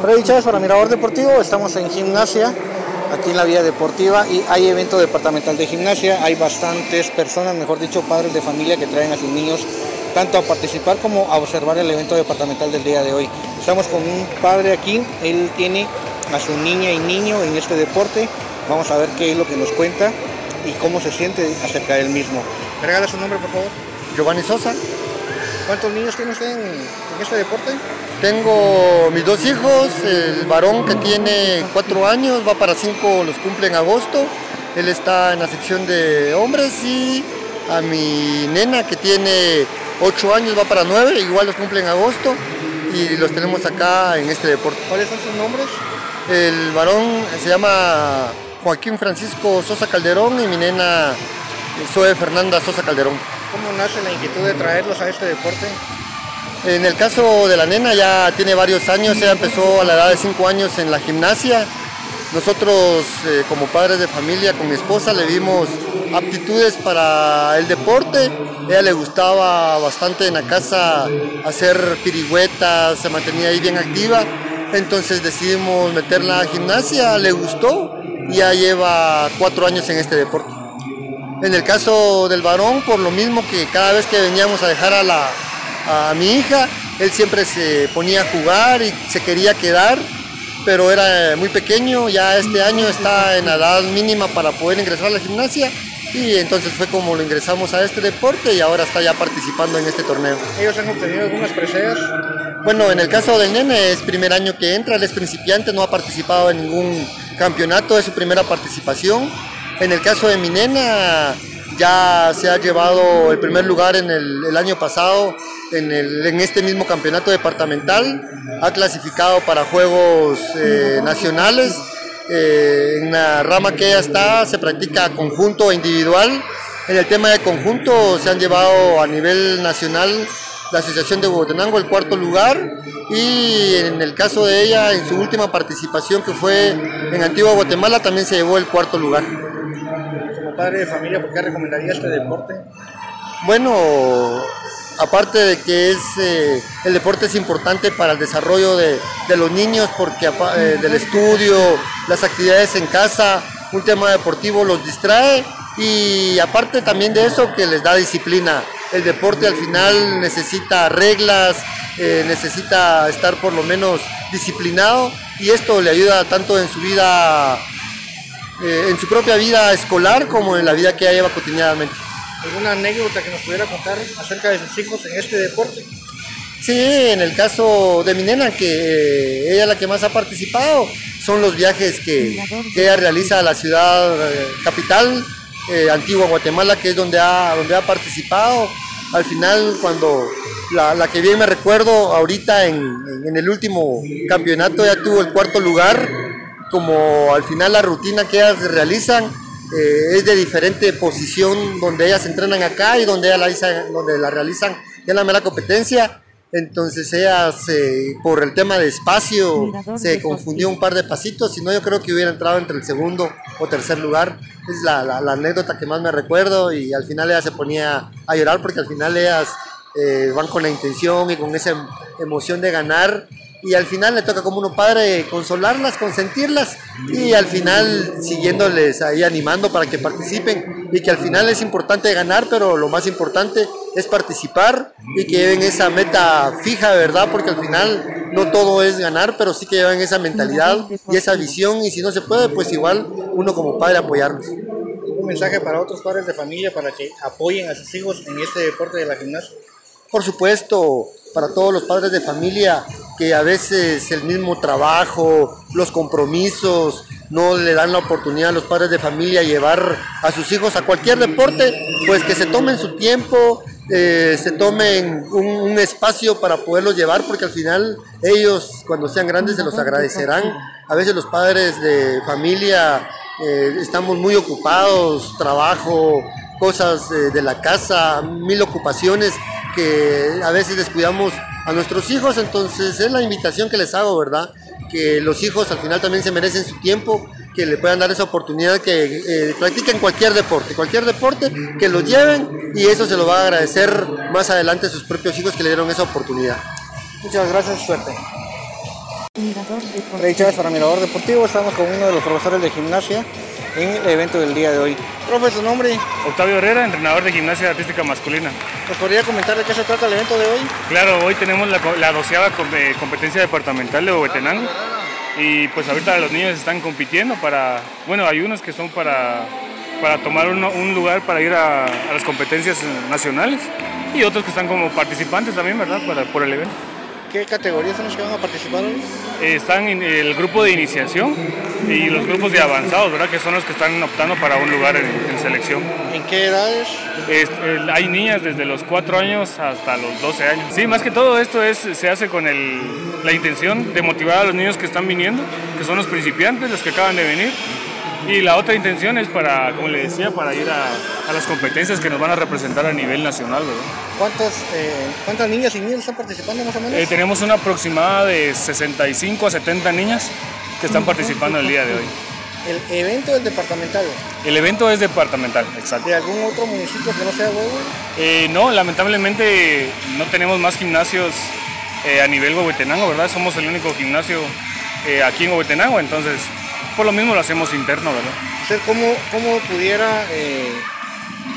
Freddy Chávez para Mirador Deportivo, estamos en gimnasia, aquí en la vía deportiva y hay evento departamental de gimnasia, hay bastantes personas, mejor dicho, padres de familia que traen a sus niños tanto a participar como a observar el evento departamental del día de hoy. Estamos con un padre aquí, él tiene a su niña y niño en este deporte, vamos a ver qué es lo que nos cuenta y cómo se siente acerca del mismo. ¿Me regala su nombre, por favor? Giovanni Sosa. ¿Cuántos niños tiene usted en, en este deporte? Tengo mis dos hijos, el varón que tiene cuatro años, va para cinco, los cumple en agosto. Él está en la sección de hombres y a mi nena que tiene ocho años, va para nueve, igual los cumple en agosto y los tenemos acá en este deporte. ¿Cuáles son sus nombres? El varón se llama Joaquín Francisco Sosa Calderón y mi nena Zoe Fernanda Sosa Calderón. ¿Cómo nace la inquietud de traerlos a este deporte? En el caso de la nena ya tiene varios años, ella empezó a la edad de 5 años en la gimnasia. Nosotros eh, como padres de familia con mi esposa le vimos aptitudes para el deporte. ella le gustaba bastante en la casa hacer pirigüetas, se mantenía ahí bien activa. Entonces decidimos meterla a gimnasia, le gustó y ya lleva cuatro años en este deporte. En el caso del varón, por lo mismo que cada vez que veníamos a dejar a la, a mi hija, él siempre se ponía a jugar y se quería quedar, pero era muy pequeño, ya este año está en la edad mínima para poder ingresar a la gimnasia y entonces fue como lo ingresamos a este deporte y ahora está ya participando en este torneo. ¿Ellos han obtenido algunas preseas? Bueno, en el caso del nene es primer año que entra, él es principiante, no ha participado en ningún campeonato, es su primera participación. En el caso de mi nena ya se ha llevado el primer lugar en el, el año pasado en, el, en, este mismo campeonato departamental, ha clasificado para Juegos eh, Nacionales. Eh, en la rama que ella está se practica conjunto e individual. En el tema de conjunto se han llevado a nivel nacional la Asociación de Huehuetenango el cuarto lugar y en el caso de ella, en su última participación que fue en Antigua Guatemala, también se llevó el cuarto lugar. Como padre de familia, ¿por qué recomendaría este deporte? Bueno, aparte de que es eh, el deporte es importante para el desarrollo de, de los niños porque eh, del estudio, las actividades en casa, un tema deportivo los distrae y aparte también de eso que les da disciplina. El deporte al final necesita reglas, eh, necesita estar por lo menos disciplinado y esto le ayuda tanto en su vida, en su propia vida escolar como en la vida que ella lleva cotidianamente. ¿Alguna anécdota que nos pudiera contar acerca de sus hijos en este deporte? Sí, en el caso de mi nena, que eh, ella es la que más ha participado, son los viajes que, que ella realiza a la ciudad eh, capital, eh, Antigua Guatemala, que es donde ha, donde ha participado. Al final, cuando la, la que bien me recuerdo, ahorita en, en, el último campeonato ya tuvo el cuarto lugar, como al final la rutina que ellas realizan eh, es de diferente posición donde ellas entrenan acá y donde, ella la, donde la realizan en la mera competencia. Entonces ella se, por el tema de espacio se confundió un par de pasitos, si no yo creo que hubiera entrado entre el segundo o tercer lugar. Es la, la, la anécdota que más me recuerdo y al final ella se ponía a llorar porque al final ellas eh, van con la intención y con esa emoción de ganar y al final le toca como uno padre consolarlas, consentirlas y al final siguiéndoles ahí animando para que participen y que al final es importante ganar, pero lo más importante es participar y que lleven esa meta fija, ¿verdad? Porque al final no todo es ganar, pero sí que lleven esa mentalidad y esa visión y si no se puede, pues igual uno como padre apoyarlos. ¿Un mensaje para otros padres de familia para que apoyen a sus hijos en este deporte de la gimnasia? Por supuesto, para todos los padres de familia que a veces el mismo trabajo, los compromisos, no le dan la oportunidad a los padres de familia llevar a sus hijos a cualquier deporte, pues que se tomen su tiempo, eh, se tomen un, un, espacio para poderlos llevar, porque al final ellos cuando sean grandes se los agradecerán. A veces los padres de familia eh, estamos muy ocupados, trabajo, cosas eh, de la casa, mil ocupaciones que a veces descuidamos a nuestros hijos, entonces es la invitación que les hago, ¿verdad? Que los hijos al final también se merecen su tiempo, que le puedan dar esa oportunidad, que eh, practiquen cualquier deporte, cualquier deporte, que lo lleven y eso se lo va a agradecer más adelante a sus propios hijos que le dieron esa oportunidad. Muchas gracias, suerte. Freddy Chávez para Mirador Deportivo, estamos con uno de los profesores de gimnasia en el evento del día de hoy. Profe, su nombre. Octavio Herrera, entrenador de gimnasia artística masculina. ¿Nos podría comentar de qué se trata el evento de hoy? Claro, hoy tenemos la, la doceava eh, competencia departamental de Huehuetenango y pues ahorita los niños están compitiendo para, bueno, hay unos que son para, para tomar un, un lugar para ir a, a, las competencias nacionales y otros que están como participantes también, ¿verdad? Para, por el evento. ¿Qué categorías son los que van a participar hoy? están en el grupo de iniciación y los grupos de avanzados, ¿verdad? Que son los que están optando para un lugar en, en selección. ¿En qué edades? Es, el, hay niñas desde los 4 años hasta los 12 años. Sí, más que todo esto es, se hace con el, la intención de motivar a los niños que están viniendo, que son los principiantes, los que acaban de venir. Y la otra intención es para, como le decía, para ir a, a las competencias que nos van a representar a nivel nacional. ¿verdad? ¿Cuántos, eh, ¿Cuántas niñas y niños están participando más o menos? Eh, tenemos una aproximada de 65 a 70 niñas que están participando el día de hoy. ¿El evento es departamental? El evento es departamental, exacto. ¿De algún otro municipio que no sea Huevo? Eh, no, lamentablemente no tenemos más gimnasios eh, a nivel Huehuetenango, ¿verdad? Somos el único gimnasio eh, aquí en Huehuetenango, entonces por lo mismo lo hacemos interno, ¿verdad? ¿Usted cómo, cómo pudiera, eh,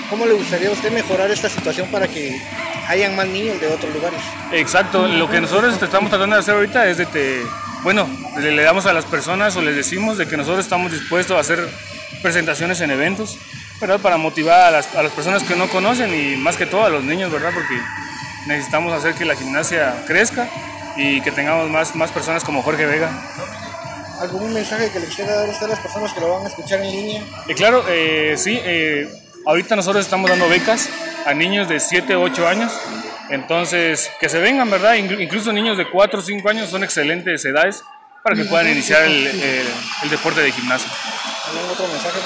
cómo le gustaría a usted mejorar esta situación para que hayan más niños de otros lugares? Exacto, lo que nosotros estamos tratando de hacer ahorita es de que, bueno, le, le damos a las personas o les decimos de que nosotros estamos dispuestos a hacer presentaciones en eventos, ¿verdad? Para motivar a las, a las personas que no conocen y más que todo a los niños, ¿verdad? Porque necesitamos hacer que la gimnasia crezca y que tengamos más, más personas como Jorge Vega. ¿Algún mensaje que le quisiera dar a usted a las personas que lo van a escuchar en línea? Eh, claro, eh, sí, eh, ahorita nosotros estamos dando becas a niños de 7, 8 años, entonces que se vengan, ¿verdad? Incluso niños de 4 o 5 años son excelentes edades para que puedan iniciar el, el, el deporte de gimnasio. ¿Algún otro mensaje,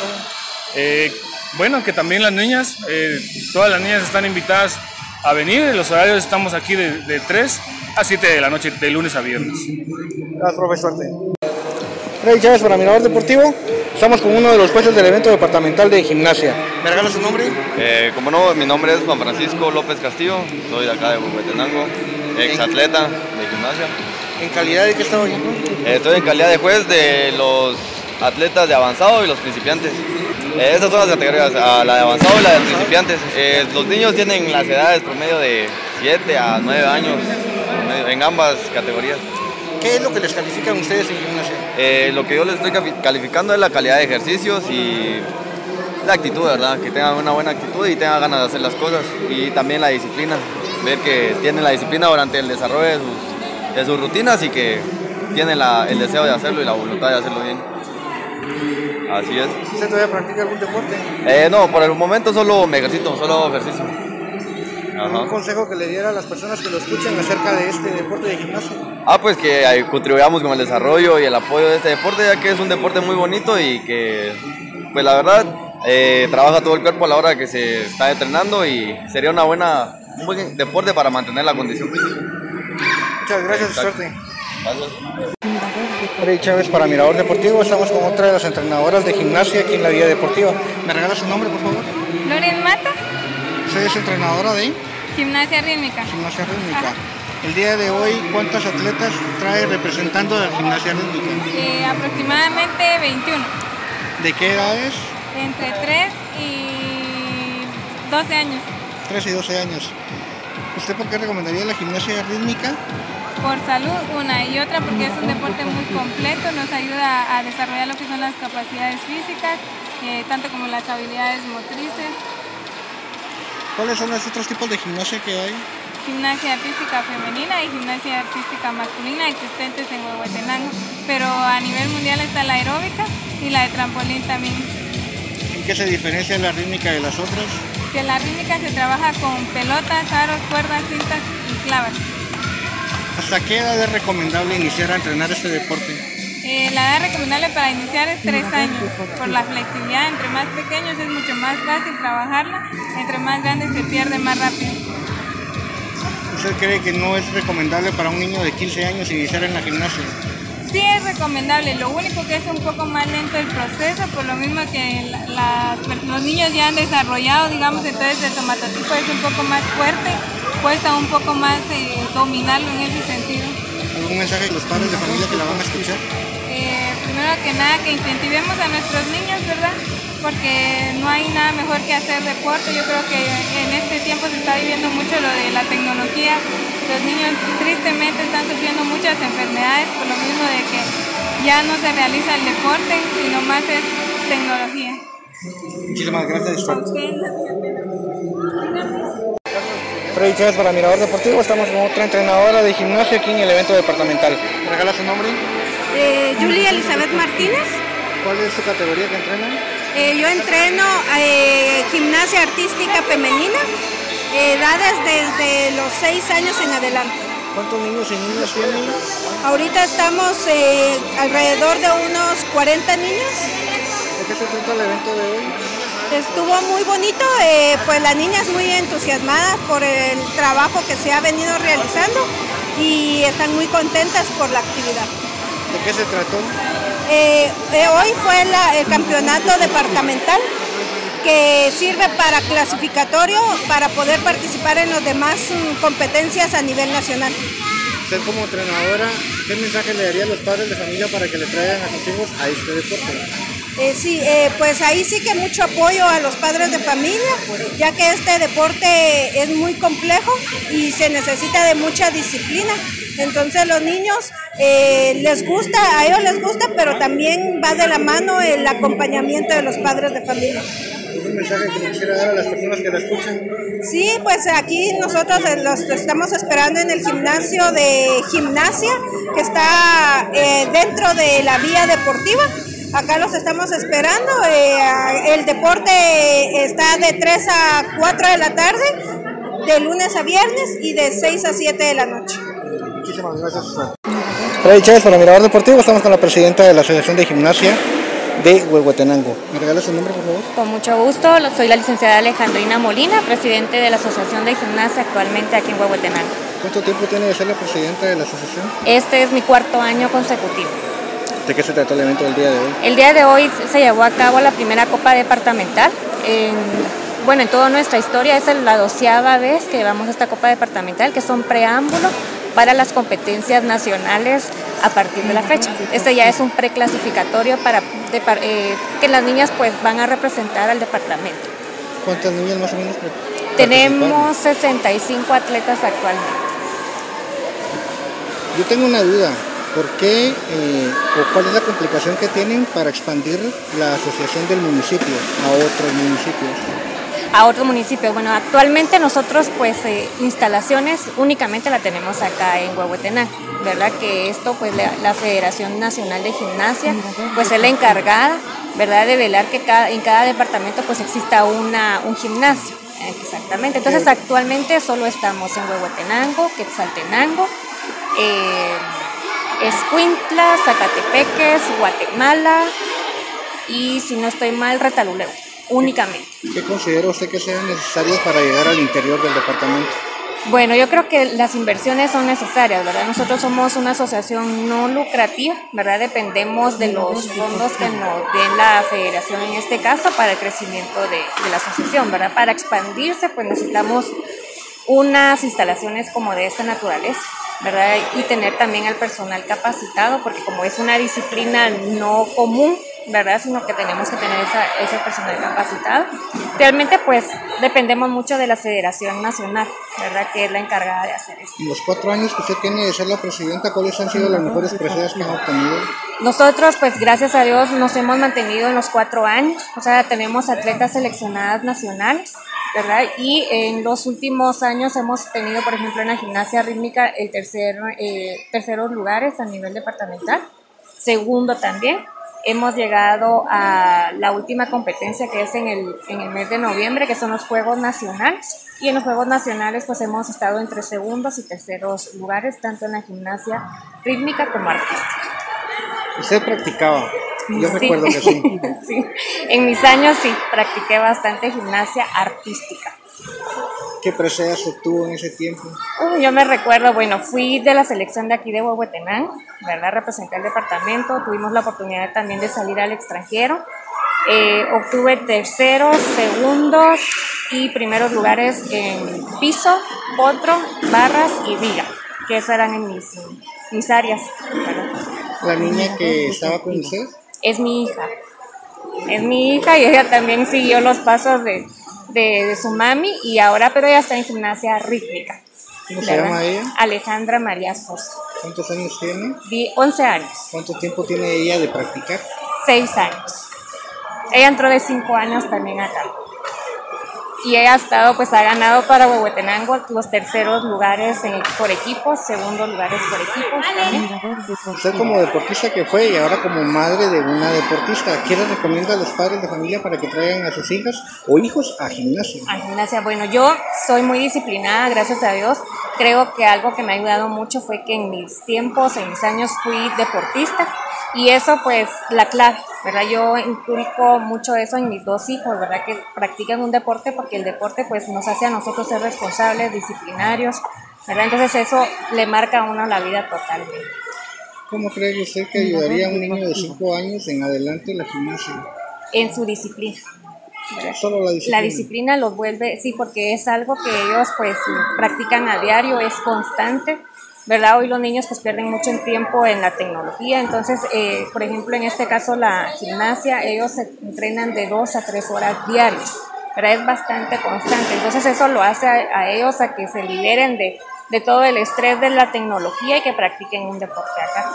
eh, Bueno, que también las niñas, eh, todas las niñas están invitadas a venir, los horarios estamos aquí de, de 3 a 7 de la noche, de lunes a viernes. Gracias, profe, Freddy Chávez para Mirador Deportivo. Estamos con uno de los jueces del evento departamental de gimnasia. ¿Me regala su nombre? Eh, como no, mi nombre es Juan Francisco López Castillo, soy de acá de Huehuetenango, ex atleta de gimnasia. ¿En calidad de qué estaba oyendo? Eh, estoy en calidad de juez de los atletas de avanzado y los principiantes. Eh, estas son las categorías, la de avanzado y la de principiantes. Eh, los niños tienen las edades promedio de 7 a 9 años en ambas categorías. ¿Qué es lo que les califican ustedes en gimnasia? Eh, lo que yo les estoy calificando es la calidad de ejercicios y la actitud, ¿verdad? Que tengan una buena actitud y tengan ganas de hacer las cosas. Y también la disciplina, ver que tienen la disciplina durante el desarrollo de sus, de sus rutinas y que tienen la, el deseo de hacerlo y la voluntad de hacerlo bien. Así es. ¿Usted todavía practica algún deporte? Eh, no, por el momento solo me ejercito, solo ejercicio. Ajá. ¿Un consejo que le diera a las personas que lo escuchan acerca de este deporte de gimnasio? Ah, pues que eh, contribuyamos con el desarrollo y el apoyo de este deporte, ya que es un deporte muy bonito y que, pues la verdad, eh, trabaja todo el cuerpo a la hora que se está entrenando y sería una buena, un buen deporte para mantener la condición física. Muchas gracias, suerte. Freddy Chávez para Mirador Deportivo. Estamos con otra de las entrenadoras de gimnasia aquí en la Vía Deportiva. ¿Me regala su nombre, por favor? Loren Mata. ¿Usted es entrenadora de? Gimnasia rítmica. Gimnasia rítmica. Ajá. El día de hoy, ¿cuántas atletas trae representando la gimnasia rítmica? Eh, aproximadamente 21. ¿De qué edades? Entre 3 y 12 años. 3 y 12 años. ¿Usted por qué recomendaría la gimnasia rítmica? Por salud, una y otra porque es un deporte muy completo, nos ayuda a desarrollar lo que son las capacidades físicas, eh, tanto como las habilidades motrices. ¿Cuáles son los otros tipos de gimnasia que hay? Gimnasia artística femenina y gimnasia artística masculina existentes en Huehuetenango, pero a nivel mundial está la aeróbica y la de trampolín también. ¿En qué se diferencia la rítmica de las otras? Que la rítmica se trabaja con pelotas, aros, cuerdas, cintas y clavas. ¿Hasta qué edad es recomendable iniciar a entrenar este deporte? Eh, la edad recomendable para iniciar es 3 años, por la flexibilidad. Entre más pequeños es mucho más fácil trabajarla, entre más grandes se pierde más rápido. ¿Usted cree que no es recomendable para un niño de 15 años iniciar en la gimnasia? Sí es recomendable, lo único que es un poco más lento el proceso, por lo mismo que la, la, los niños ya han desarrollado, digamos, entonces el somatotipo es un poco más fuerte, cuesta un poco más eh, dominarlo en ese sentido. ¿Algún mensaje de los padres de familia que la van a escuchar? Eh, primero que nada, que incentivemos a nuestros niños, ¿verdad? Porque no hay nada mejor que hacer deporte. Yo creo que en este tiempo se está viviendo mucho lo de la tecnología. Los niños tristemente están sufriendo muchas enfermedades por lo mismo de que ya no se realiza el deporte, sino más es tecnología. Muchísimas gracias. Freddy Chávez para Mirador Deportivo, estamos con otra entrenadora de gimnasio aquí en el evento departamental. ¿Me regala su nombre? Eh, Julia Elizabeth Martínez. ¿Cuál es su categoría que entrena? Eh, yo entreno eh, gimnasia artística femenina, edades desde los 6 años en adelante. ¿Cuántos niños y niñas tienen? Ahorita estamos eh, alrededor de unos 40 niños. ¿De qué se trata el evento de hoy? Estuvo muy bonito, eh, pues las niñas muy entusiasmadas por el trabajo que se ha venido realizando y están muy contentas por la actividad. ¿De qué se trató? Eh, eh, hoy fue la- el campeonato departamental que sirve para clasificatorio para poder participar en las demás mm, competencias a nivel nacional. Usted como entrenadora, ¿qué mensaje le daría a los padres de familia para que le traigan a sus hijos a este deporte? Eh, sí, eh, pues ahí sí que mucho apoyo a los padres de familia, ya que este deporte es muy complejo y se necesita de mucha disciplina. Entonces los niños eh, les gusta, a ellos les gusta, pero también va de la mano el acompañamiento de los padres de familia. ¿Un mensaje que quisiera dar a las personas que la escuchan? Sí, pues aquí nosotros los estamos esperando en el gimnasio de gimnasia que está dentro de la vía deportiva. Acá los estamos esperando. eh, el deporte está de 3 a 4 de la tarde, de lunes a viernes y de 6 a 7 de la noche. Muchísimas gracias. Freddy Chávez para Mirador Deportivo, estamos con la presidenta de la Asociación de Gimnasia de Huehuetenango. ¿Me regala su nombre, por favor? Con mucho gusto, soy la licenciada Alejandrina Molina, presidente de la Asociación de Gimnasia actualmente aquí en Huehuetenango. ¿Cuánto tiempo tiene de ser la presidenta de la asociación? Este es mi cuarto año consecutivo. ¿De qué se trató el evento del día de hoy? El día de hoy se llevó a cabo la primera Copa Departamental. En, bueno, en toda nuestra historia es la doceava vez que llevamos esta Copa Departamental, que es un preámbulo para las competencias nacionales a partir de la fecha. Este ya es un preclasificatorio para eh, que las niñas pues van a representar al departamento. ¿Cuántas niñas más o menos? Tenemos 65 atletas actualmente. Yo tengo una duda. ¿Por qué eh, o cuál es la complicación que tienen para expandir la asociación del municipio a otros municipios? a otros municipios. Bueno, actualmente nosotros pues eh, instalaciones únicamente la tenemos acá en Huehuetenango, ¿verdad? Que esto pues la, la Federación Nacional de Gimnasia pues es la encargada, ¿verdad? De velar que cada, en cada departamento pues exista una, un gimnasio. Exactamente. Entonces actualmente solo estamos en Huehuetenango, Quetzaltenango, eh, Escuintla, Zacatepeques, Guatemala y si no estoy mal, Retaluleu, únicamente. ¿Qué considera usted que sean necesarios para llegar al interior del departamento? Bueno, yo creo que las inversiones son necesarias, ¿verdad? Nosotros somos una asociación no lucrativa, ¿verdad? Dependemos de los fondos que nos dé la federación en este caso para el crecimiento de, de la asociación, ¿verdad? Para expandirse, pues necesitamos unas instalaciones como de esta naturaleza, ¿verdad? Y tener también al personal capacitado, porque como es una disciplina no común, ¿verdad? Sino que tenemos que tener esa, ese personal capacitado. Realmente, pues, dependemos mucho de la Federación Nacional, ¿verdad? Que es la encargada de hacer esto. En los cuatro años que usted tiene de ser la presidenta, ¿cuáles han sido las mejores preseas que han obtenido? Nosotros, pues gracias a Dios, nos hemos mantenido en los cuatro años, o sea, tenemos atletas seleccionadas nacionales, ¿verdad? Y en los últimos años hemos tenido, por ejemplo, en la gimnasia rítmica, el tercer, eh, terceros lugares a nivel departamental, segundo también. Hemos llegado a la última competencia que es en el, en el mes de noviembre, que son los Juegos Nacionales. Y en los Juegos Nacionales pues hemos estado entre segundos y terceros lugares, tanto en la gimnasia rítmica como artística. Usted practicaba, yo Sí. recuerdo que sí. Sí. En mis años sí, practiqué bastante gimnasia artística. ¿Qué preseas obtuvo en ese tiempo? Uy, yo me recuerdo, bueno, fui de la selección de aquí de Huehuetenango, ¿verdad? Representé al departamento, tuvimos la oportunidad también de salir al extranjero. Eh, obtuve terceros, segundos y primeros lugares en piso, potro, barras y viga, que esos eran mis, mis áreas. ¿La niña que estaba con usted? Es mi hija. Es mi hija y ella también siguió los pasos de, de, de su mami y ahora, pero ella está en gimnasia rítmica. ¿Cómo se llama ella? Alejandra María Sosa. ¿Cuántos años tiene? Vi 11 años, ¿Cuánto tiempo tiene ella de practicar? 6 años. Ella entró de 5 años también acá. Y ha estado, pues ha ganado para Huehuetenango los terceros lugares en- por equipos, segundos lugares por equipos también. Usted como deportista que fue y ahora como madre de una deportista, ¿qué le recomienda a los padres de familia para que traigan a sus hijas o hijos a gimnasio? a gimnasia. Bueno, yo soy muy disciplinada, gracias a Dios. Creo que algo que me ha ayudado mucho fue que en mis tiempos, en mis años fui deportista y eso pues la clave, ¿verdad? Yo inculco mucho eso en mis dos hijos, ¿verdad? Que practican un deporte porque el deporte pues nos hace a nosotros ser responsables, disciplinarios, ¿verdad? Entonces eso le marca a uno la vida totalmente. ¿Cómo cree usted que ayudaría a un niño de 5 años en adelante la gimnasia? En su disciplina. Solo la disciplina. La disciplina los vuelve, sí, porque es algo que ellos pues practican a diario, es constante, ¿verdad? Hoy los niños pues pierden mucho tiempo en la tecnología, entonces, eh, por ejemplo, en este caso la gimnasia, ellos se entrenan de dos a tres horas diarias, ¿verdad? Es bastante constante, entonces eso lo hace a, a ellos a que se liberen de, de todo el estrés de la tecnología y que practiquen un deporte acá.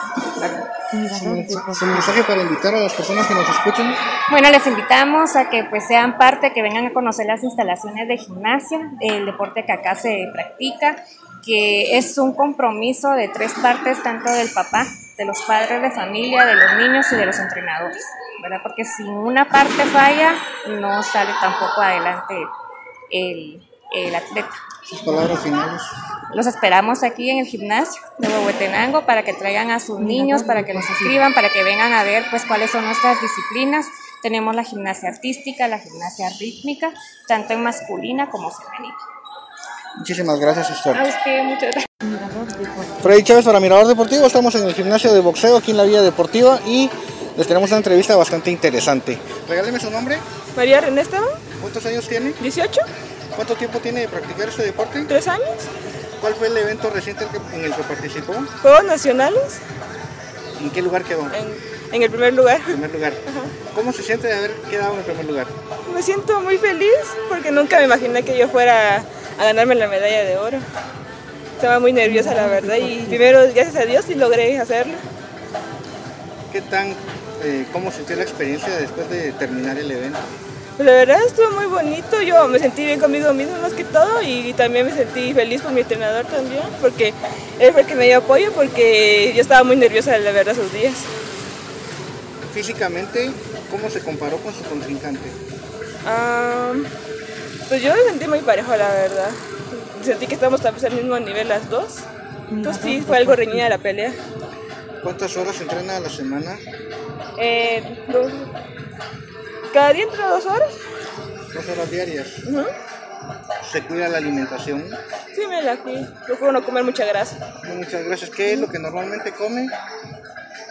Su mensaje- su mensaje para invitar a las personas que nos escuchan. Bueno, les invitamos a que pues sean parte, que vengan a conocer las instalaciones de gimnasia, el deporte que acá se practica, que es un compromiso de tres partes, tanto del papá, de los padres de familia, de los niños y de los entrenadores, ¿verdad? Porque si una parte falla, no sale tampoco adelante el, el atleta. Sus palabras finales. Los esperamos aquí en el gimnasio de Huehuetenango para que traigan a sus niños, para que los inscriban, para que vengan a ver pues cuáles son nuestras disciplinas. Tenemos la gimnasia artística, la gimnasia rítmica, tanto en masculina como femenina. Muchísimas gracias, A Esther. usted, muchas gracias. Freddy Chávez para Mirador Deportivo. Estamos en el gimnasio de boxeo aquí en la Vía Deportiva y les tenemos una entrevista bastante interesante. Regáleme su nombre. María René Esteban, ¿Cuántos años tiene? 18, ¿Cuánto tiempo tiene de practicar este deporte? 3 años, ¿Cuál fue el evento reciente en el que participó? Juegos Nacionales, ¿En qué lugar quedó? en, en el primer lugar. En primer lugar. ¿Cómo se siente de haber quedado en el primer lugar? Me siento muy feliz porque nunca me imaginé que yo fuera a ganarme la medalla de oro. Estaba muy nerviosa, la verdad, y primero, gracias a Dios, sí logré hacerlo. ¿Qué tan, eh, cómo sintió la experiencia después de terminar el evento? Pues la verdad estuvo muy bonito, yo me sentí bien conmigo mismo más que todo y también me sentí feliz con mi entrenador también porque él fue el que me dio apoyo porque yo estaba muy nerviosa la verdad esos días. Físicamente, ¿cómo se comparó con su contrincante? Ah, pues yo me sentí muy parejo, la verdad. Sentí que vez al mismo nivel las dos. Entonces sí, fue algo reñida la pelea. ¿Cuántas horas entrena a la semana? Eh, dos- cada día entre dos horas. Dos horas diarias. ¿Se cuida la alimentación? Sí, me la fui. Procuro no comer mucha grasa. Muchas gracias. ¿Qué es lo que normalmente come?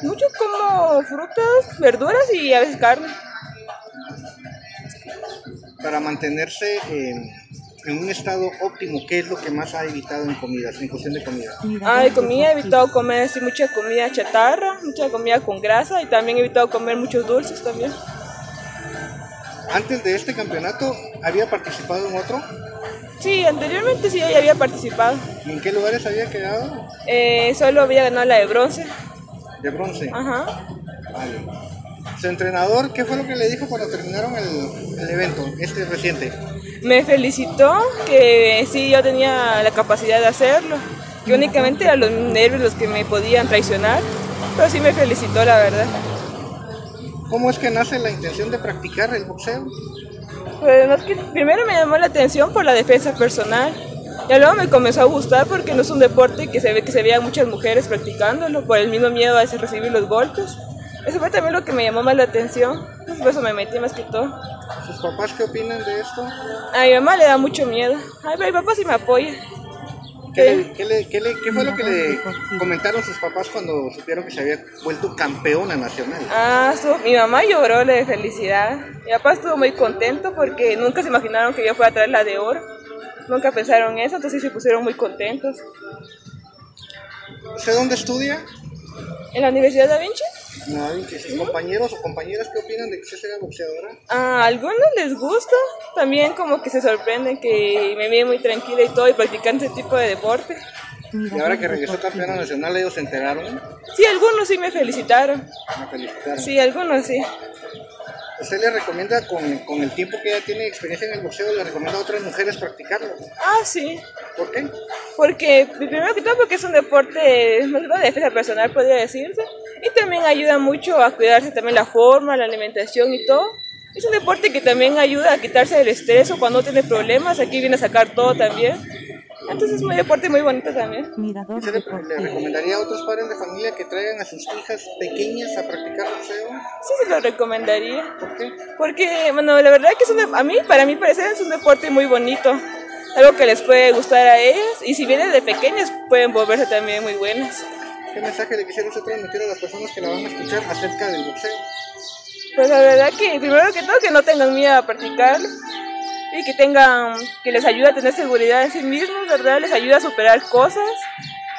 Mucho como frutas, verduras y a veces carne. Para mantenerse en, en un estado óptimo, ¿qué es lo que más ha evitado en comidas, en cuestión de comida? Ah, de comida he evitado comer así, mucha comida chatarra, mucha comida con grasa y también he evitado comer muchos dulces también. Antes de este campeonato, ¿había participado en otro? Sí, anteriormente sí ya había participado. ¿Y en qué lugares había quedado? Eh, solo había ganado la de bronce. De bronce. Ajá. Vale. Su entrenador, ¿qué fue lo que le dijo cuando terminaron el, el evento, este reciente? Me felicitó que sí yo tenía la capacidad de hacerlo, que únicamente eran los nervios los que me podían traicionar, pero sí me felicitó la verdad. ¿Cómo es que nace la intención de practicar el boxeo? Pues más que primero me llamó la atención por la defensa personal. Y luego me comenzó a gustar porque no es un deporte que se ve que se vean muchas mujeres practicándolo por el mismo miedo a recibir los golpes. Eso fue también lo que me llamó más la atención. Pues por eso me metí más que todo. ¿Sus papás qué opinan de esto? A mi mamá le da mucho miedo. Ay, pero mi papá sí me apoya. ¿Qué, le- qué le- qué le- qué fue lo que le comentaron sus papás cuando supieron que se había vuelto campeona nacional? Ah, estuvo- mi mamá lloró de felicidad. Mi papá estuvo muy contento porque nunca se imaginaron que yo fuera a traer la de oro. Nunca pensaron eso, entonces se pusieron muy contentos. ¿Usted dónde estudia? ¿En la Universidad de Da Vinci? No, sus compañeros o compañeras qué opinan de que usted sea boxeadora? A algunos les gusta, también como que se sorprenden que me vi muy tranquila y todo y practicando ese tipo de deporte. Y ahora que regresó campeona nacional, ellos se enteraron. Sí, algunos sí me felicitaron. Me felicitaron. Sí, algunos sí. ¿Usted le recomienda, con, con, el tiempo que ya tiene experiencia en el boxeo, le recomienda a otras mujeres practicarlo? Ah, sí. ¿Por qué? Porque, primero que todo, porque es un deporte más de defensa personal, podría decirse. Y también ayuda mucho a cuidarse también la forma, la alimentación y todo. Es un deporte que también ayuda a quitarse el estrés o cuando tiene problemas. Aquí viene a sacar todo también. Entonces es un deporte muy bonito también. ¿Usted le, le, recomendaría a otros padres de familia que traigan a sus hijas pequeñas a practicar boxeo? Sí, se lo recomendaría. ¿Por qué? Porque, bueno, la verdad que es un, a mí, para mí parecer es un deporte muy bonito. Algo que les puede gustar a ellas y si vienen de pequeñas pueden volverse también muy buenas. ¿Qué mensaje le quisiera usted transmitir a las personas que la van a escuchar acerca del boxeo? Pues la verdad que primero que todo que no tengan miedo a practicarlo y que tengan, que les ayuda a tener seguridad en sí mismos, ¿verdad? Les ayuda a superar cosas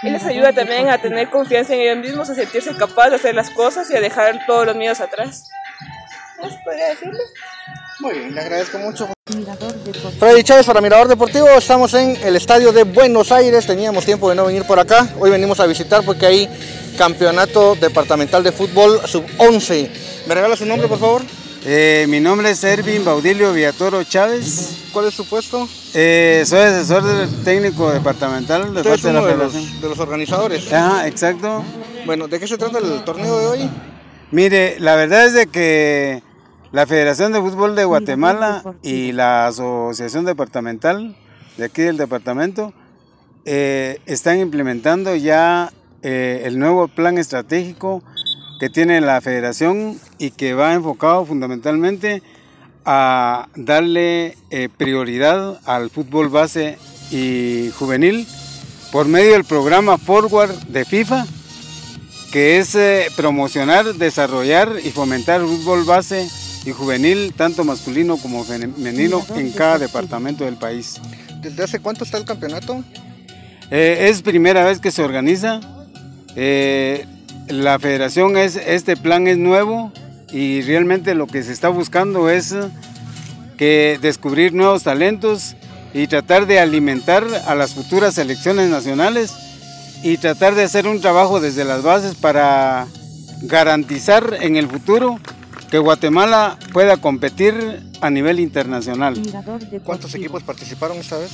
y les ayuda también a tener confianza en ellos mismos, a sentirse capaz de hacer las cosas y a dejar todos los miedos atrás. ¿Eso podría decirlo? Muy bien, le agradezco mucho. Freddy Chávez para Mirador Deportivo, estamos en el estadio de Buenos Aires, teníamos tiempo de no venir por acá, hoy venimos a visitar porque hay campeonato departamental de fútbol sub-11. ¿Me regala su nombre, por favor? Eh, mi nombre es Ervin Baudilio Villatoro Chávez. ¿Cuál es su puesto? Eh, soy asesor técnico departamental de parte de la de Federación. los, de los organizadores. Ajá, exacto. Bueno, ¿de qué se trata el torneo de hoy? Mire, la verdad es de que la Federación de Fútbol de Guatemala y la Asociación Departamental de aquí del departamento eh, están implementando ya eh, el nuevo plan estratégico que tiene la federación y que va enfocado fundamentalmente a darle eh, prioridad al fútbol base y juvenil por medio del programa Forward de FIFA, que es eh, promocionar, desarrollar y fomentar el fútbol base y juvenil, tanto masculino como femenino, en cada departamento del país. ¿Desde hace cuánto está el campeonato? Eh, es primera vez que se organiza. Eh, la federación es, este plan es nuevo y realmente lo que se está buscando es que descubrir nuevos talentos y tratar de alimentar a las futuras selecciones nacionales y tratar de hacer un trabajo desde las bases para garantizar en el futuro que Guatemala pueda competir a nivel internacional. ¿Cuántos equipos participaron esta vez?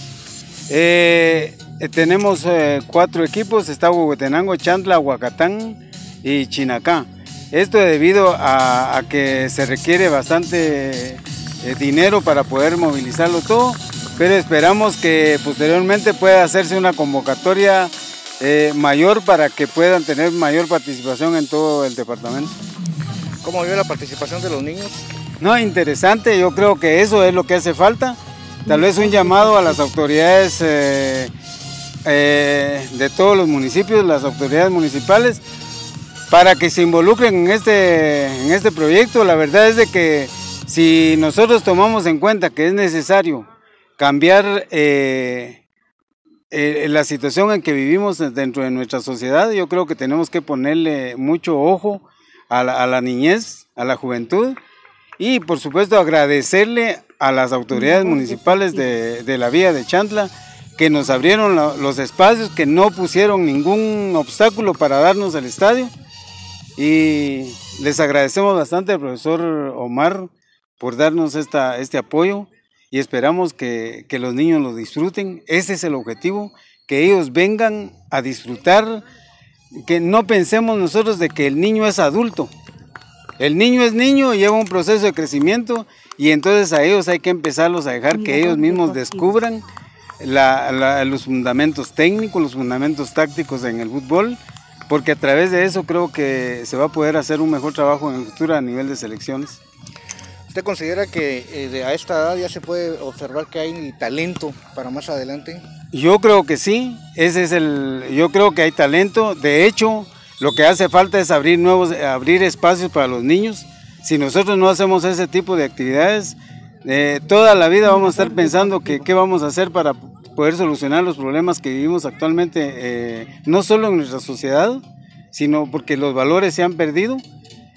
Eh, tenemos eh, cuatro equipos, está Huehuetenango, Chantla, Huacatán y Chinacá. Esto debido a, a que se requiere bastante eh, dinero para poder movilizarlo todo, pero esperamos que posteriormente pueda hacerse una convocatoria eh, mayor para que puedan tener mayor participación en todo el departamento. ¿Cómo vio la participación de los niños? No, interesante, yo creo que eso es lo que hace falta. Tal vez un llamado a las autoridades eh, eh, de todos los municipios, las autoridades municipales, para que se involucren en este, en este proyecto. La verdad es de que si nosotros tomamos en cuenta que es necesario cambiar eh, eh, la situación en que vivimos dentro de nuestra sociedad, yo creo que tenemos que ponerle mucho ojo a la, a la niñez, a la juventud y por supuesto agradecerle a las autoridades municipales de, de la vía de Chantla que nos abrieron la, los espacios, que no pusieron ningún obstáculo para darnos el estadio y les agradecemos bastante al profesor Omar por darnos esta, este apoyo y esperamos que, que los niños lo disfruten. Ese es el objetivo, que ellos vengan a disfrutar, que no pensemos nosotros de que el niño es adulto. El niño es niño, lleva un proceso de crecimiento y entonces a ellos hay que empezarlos a dejar que ellos mismos descubran la, la, los fundamentos técnicos, los fundamentos tácticos en el fútbol, porque a través de eso creo que se va a poder hacer un mejor trabajo en el futuro a nivel de selecciones. ¿Usted considera que eh, a esta edad ya se puede observar que hay talento para más adelante? Yo creo que sí, ese es el, yo creo que hay talento. De hecho, lo que hace falta es abrir nuevos, abrir espacios para los niños. Si nosotros no hacemos ese tipo de actividades, eh, toda la vida vamos a estar pensando que qué vamos a hacer para poder solucionar los problemas que vivimos actualmente, eh, no solo en nuestra sociedad, sino porque los valores se han perdido,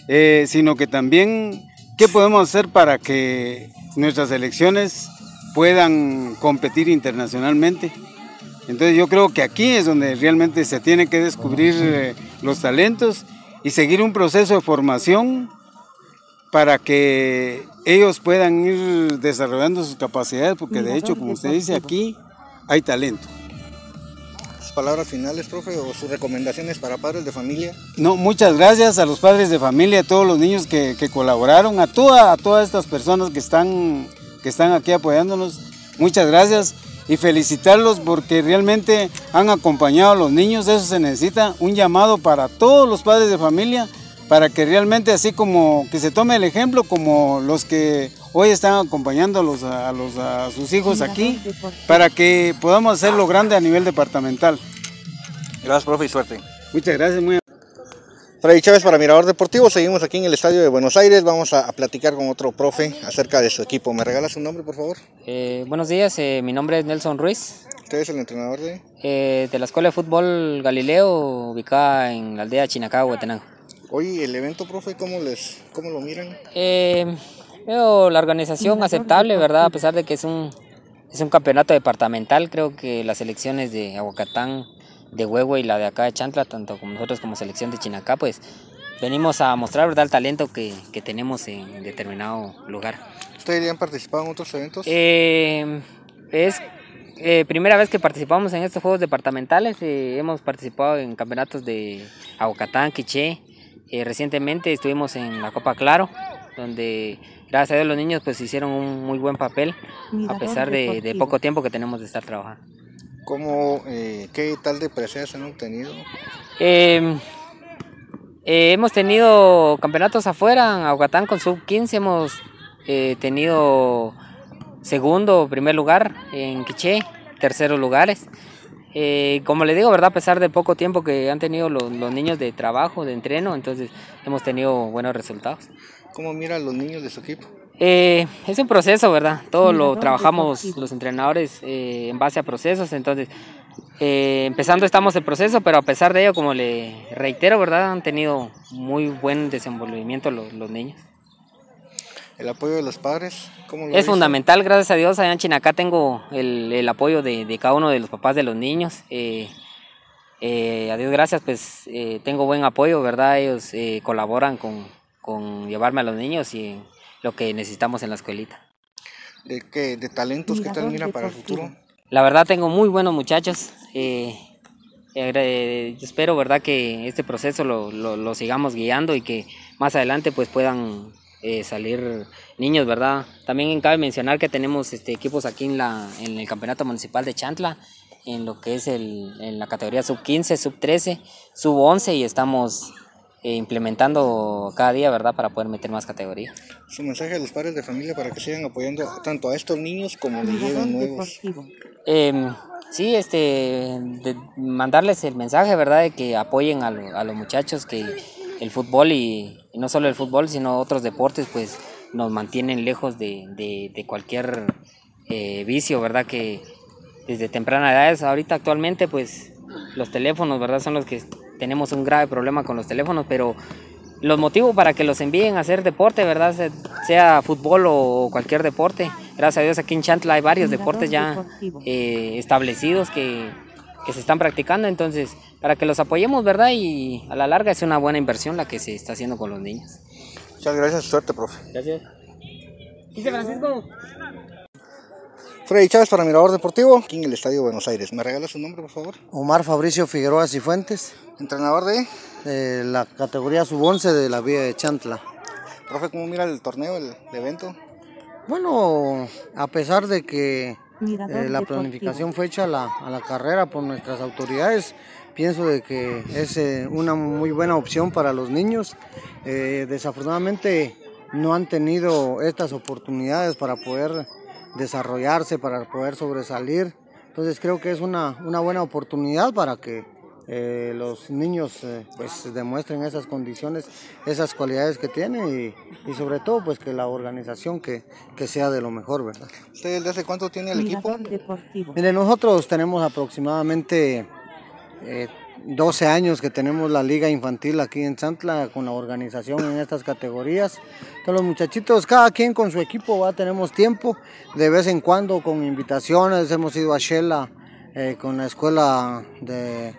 eh, sino que también qué podemos hacer para que nuestras elecciones puedan competir internacionalmente. Entonces yo creo que aquí es donde realmente se tiene que descubrir eh, los talentos y seguir un proceso de formación para que ellos puedan ir desarrollando sus capacidades, porque de hecho, como usted dice, aquí hay talento. ¿Sus palabras finales, profe, o sus recomendaciones para padres de familia? No, muchas gracias a los padres de familia, a todos los niños que, que colaboraron, a, toda, a todas estas personas que están, que están aquí apoyándonos. Muchas gracias y felicitarlos porque realmente han acompañado a los niños. Eso se necesita un llamado para todos los padres de familia para que realmente así como que se tome el ejemplo como los que hoy están acompañando a, los, a, los, a sus hijos aquí para que podamos hacerlo grande a nivel departamental. Gracias, profe, y suerte. Muchas gracias, muy Freddy Chávez para Mirador Deportivo, seguimos aquí en el Estadio de Buenos Aires, vamos a, a platicar con otro profe acerca de su equipo. ¿Me regala su nombre, por favor? Eh, buenos días, eh, mi nombre es Nelson Ruiz. ¿Usted es el entrenador de...? Eh, de la Escuela de Fútbol Galileo, ubicada en la aldea Chinacá, Huetenango. Hoy el evento, profe, ¿cómo, les, cómo lo miran? Veo la organización aceptable, ¿verdad? A pesar de que es un, es un campeonato departamental, creo que las selecciones de Aguacatán, de Huehue y la de acá de Chantla, tanto como nosotros como selección de Chinacá, pues venimos a mostrar ¿verdad? el talento que, que tenemos en determinado lugar. ¿Ustedes ya han participado en otros eventos? Eh, es eh, primera vez que participamos en estos juegos departamentales. Eh, hemos participado en campeonatos de Aguacatán, Quiché. Eh, recientemente estuvimos en la Copa Claro, donde gracias a Dios los niños pues hicieron un muy buen papel, a pesar de, de poco tiempo que tenemos de estar trabajando. ¿Cómo, eh, ¿Qué tal de preseas han obtenido? Eh, eh, hemos tenido campeonatos afuera, en Aguatán con sub 15 hemos eh, tenido segundo, primer lugar en Quiché, terceros lugares. Eh, como le digo, ¿verdad? A pesar de poco tiempo que han tenido los, los, niños de trabajo, de entreno, entonces hemos tenido buenos resultados. ¿Cómo miran los niños de su equipo? Eh, es un proceso, ¿verdad? Todo lo trabajamos los entrenadores eh, en base a procesos, entonces eh, empezando estamos el proceso, pero a pesar de ello, como le reitero, ¿verdad? Han tenido muy buen desenvolvimiento los, los niños. ¿El apoyo de los padres? ¿cómo lo es dicen? fundamental, gracias a Dios, allá en Chinacá tengo el, el apoyo de, de, cada uno de los papás de los niños. Eh, eh, a Dios gracias, pues eh, tengo buen apoyo, ¿verdad? Ellos colaboran con, con, llevarme a los niños y lo que necesitamos en la escuelita. ¿De qué? ¿De talentos que tal mira para el futuro? La verdad tengo muy buenos muchachos. yo espero, ¿verdad? Que este proceso lo, lo, lo sigamos guiando y que más adelante pues puedan eh, salir niños, ¿verdad? También cabe mencionar que tenemos este, equipos aquí en, la, en el Campeonato Municipal de Chantla, en lo que es el, en la categoría sub 15, sub 13, sub 11 y estamos eh, implementando cada día, ¿verdad? Para poder meter más categorías. Su mensaje a los padres de familia para que sigan apoyando tanto a estos niños como los lleven nuevos. Eh, sí, este, de mandarles el mensaje, ¿verdad? De que apoyen a, lo, a los muchachos que el fútbol y, y, no solo el fútbol, sino otros deportes, pues nos mantienen lejos de, de, de cualquier eh, vicio, ¿verdad? Que desde temprana edad, ahorita actualmente, pues los teléfonos, ¿verdad? Son los que tenemos un grave problema con los teléfonos, pero los motivos para que los envíen a hacer deporte, ¿verdad? Sea fútbol o cualquier deporte. Gracias a Dios aquí en Chantla hay varios deportes ya eh, establecidos que, que se están practicando, entonces para que los apoyemos, ¿verdad? Y a la larga es una buena inversión la que se está haciendo con los niños. Muchas gracias, suerte, profe. Gracias. Dice Francisco. Freddy Chávez para Mirador Deportivo, aquí en el Estadio Buenos Aires. ¿Me regala su nombre, por favor? Omar Fabricio Figueroa Cifuentes. ¿Entrenador de? de la categoría sub-11 de la Vía de Chantla. Profe, ¿cómo mira el torneo, el, el evento? Bueno, a pesar de que eh, la planificación fue hecha a la, a la, carrera por nuestras autoridades. Pienso de que es eh, una muy buena opción para los niños. Eh, desafortunadamente no han tenido estas oportunidades para poder desarrollarse, para poder sobresalir. Entonces creo que es una, una buena oportunidad para que eh, los niños eh, pues demuestren esas condiciones, esas cualidades que tienen y, sobre todo pues que la organización que, que, sea de lo mejor, ¿verdad? ¿Usted desde hace cuánto tiene el equipo? Mire, nosotros tenemos aproximadamente 12 años que tenemos la liga infantil aquí en Santla con la organización en estas categorías. Todos los muchachitos, cada quien con su equipo, ¿va? tenemos tiempo, de vez en cuando con invitaciones, hemos ido a Shela eh, con la escuela de,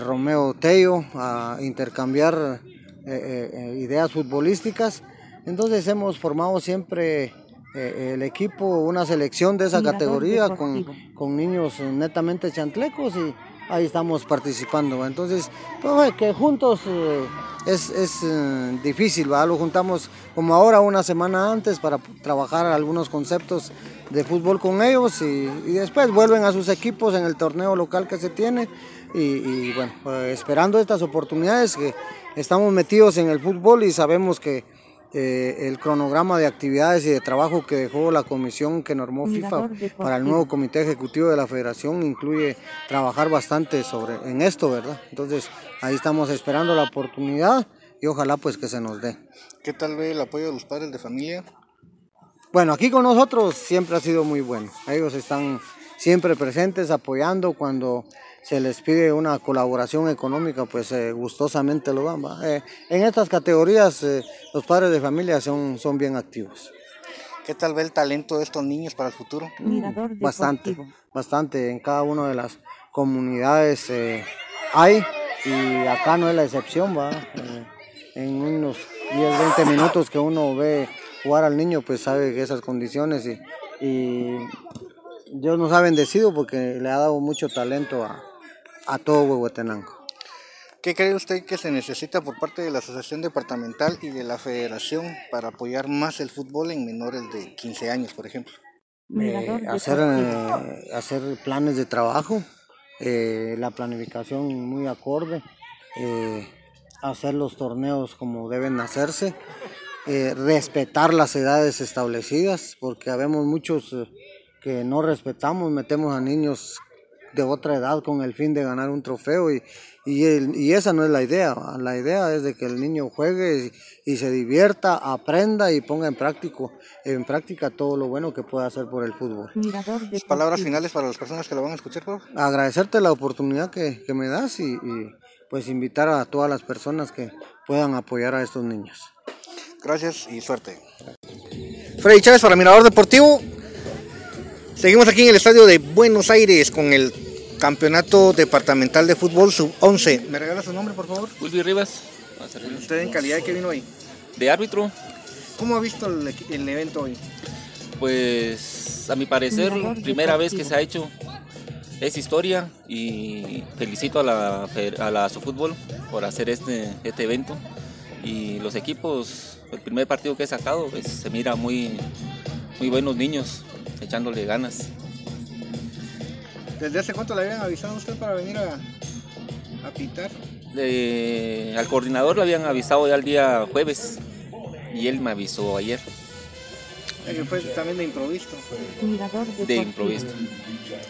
Romeo Tello a intercambiar eh, eh, ideas futbolísticas. Entonces hemos formado siempre el equipo, una selección de esa categoría con, con niños netamente chantlecos y ahí estamos participando. Entonces, pues, que juntos eh, es, eh, difícil, lo juntamos como ahora una semana antes para trabajar algunos conceptos de fútbol con ellos y, después vuelven a sus equipos en el torneo local que se tiene y, bueno, pues, esperando estas oportunidades que estamos metidos en el fútbol y sabemos que eh, el cronograma de actividades y de trabajo que dejó la comisión que normó FIFA para el nuevo comité ejecutivo de la federación incluye trabajar bastante sobre en esto, ¿verdad? Entonces ahí estamos esperando la oportunidad y ojalá pues que se nos dé. ¿Qué tal ve el apoyo de los padres de familia? Bueno, aquí con nosotros siempre ha sido muy bueno. Ellos están siempre presentes apoyando cuando se les pide una colaboración económica, pues eh, gustosamente lo dan. Eh, en estas categorías eh, los padres de familia son, son bien activos. ¿Qué tal ve el talento de estos niños para el futuro? bastante, bastante. En cada una de las comunidades hay y acá no es la excepción, va. en unos 10, 20 minutos que uno ve jugar al niño, pues sabe que esas condiciones y, y Dios nos ha bendecido porque le ha dado mucho talento a, a todo Huehuetenango. ¿Qué cree usted que se necesita por parte de la Asociación Departamental y de la Federación para apoyar más el fútbol en menores de 15 años, por ejemplo? Eh, hacer, eh, hacer planes de trabajo, eh, la planificación muy acorde, hacer los torneos como deben hacerse, respetar las edades establecidas, porque habemos muchos que no respetamos, metemos a niños de otra edad con el fin de ganar un trofeo y, y, esa no es la idea. La idea es de que el niño juegue y, se divierta, aprenda y ponga en, práctico, en práctica todo lo bueno que pueda hacer por el fútbol. Palabras finales para las personas que lo van a escuchar, por Agradecerte la oportunidad que, me das y, pues invitar a todas las personas que puedan apoyar a estos niños. Gracias y suerte. Freddy Chávez para Mirador Deportivo. Seguimos aquí en el estadio de Buenos Aires con el Campeonato Departamental de Fútbol Sub-11. ¿Me regala su nombre, por favor? Wilby Rivas. ¿Usted en calidad de qué vino hoy? De árbitro. ¿Cómo ha visto el, evento hoy? Pues a mi parecer, primera vez que se ha hecho es historia y felicito a la, a la Fútbol por hacer este, este evento. Y los equipos, el primer partido que he sacado, pues se mira muy, muy buenos niños echándole ganas. ¿Desde hace cuánto le habían avisado a usted para venir a, a pintar? al coordinador le habían avisado ya el día jueves y él me avisó ayer. Que fue también de improviso. De improviso.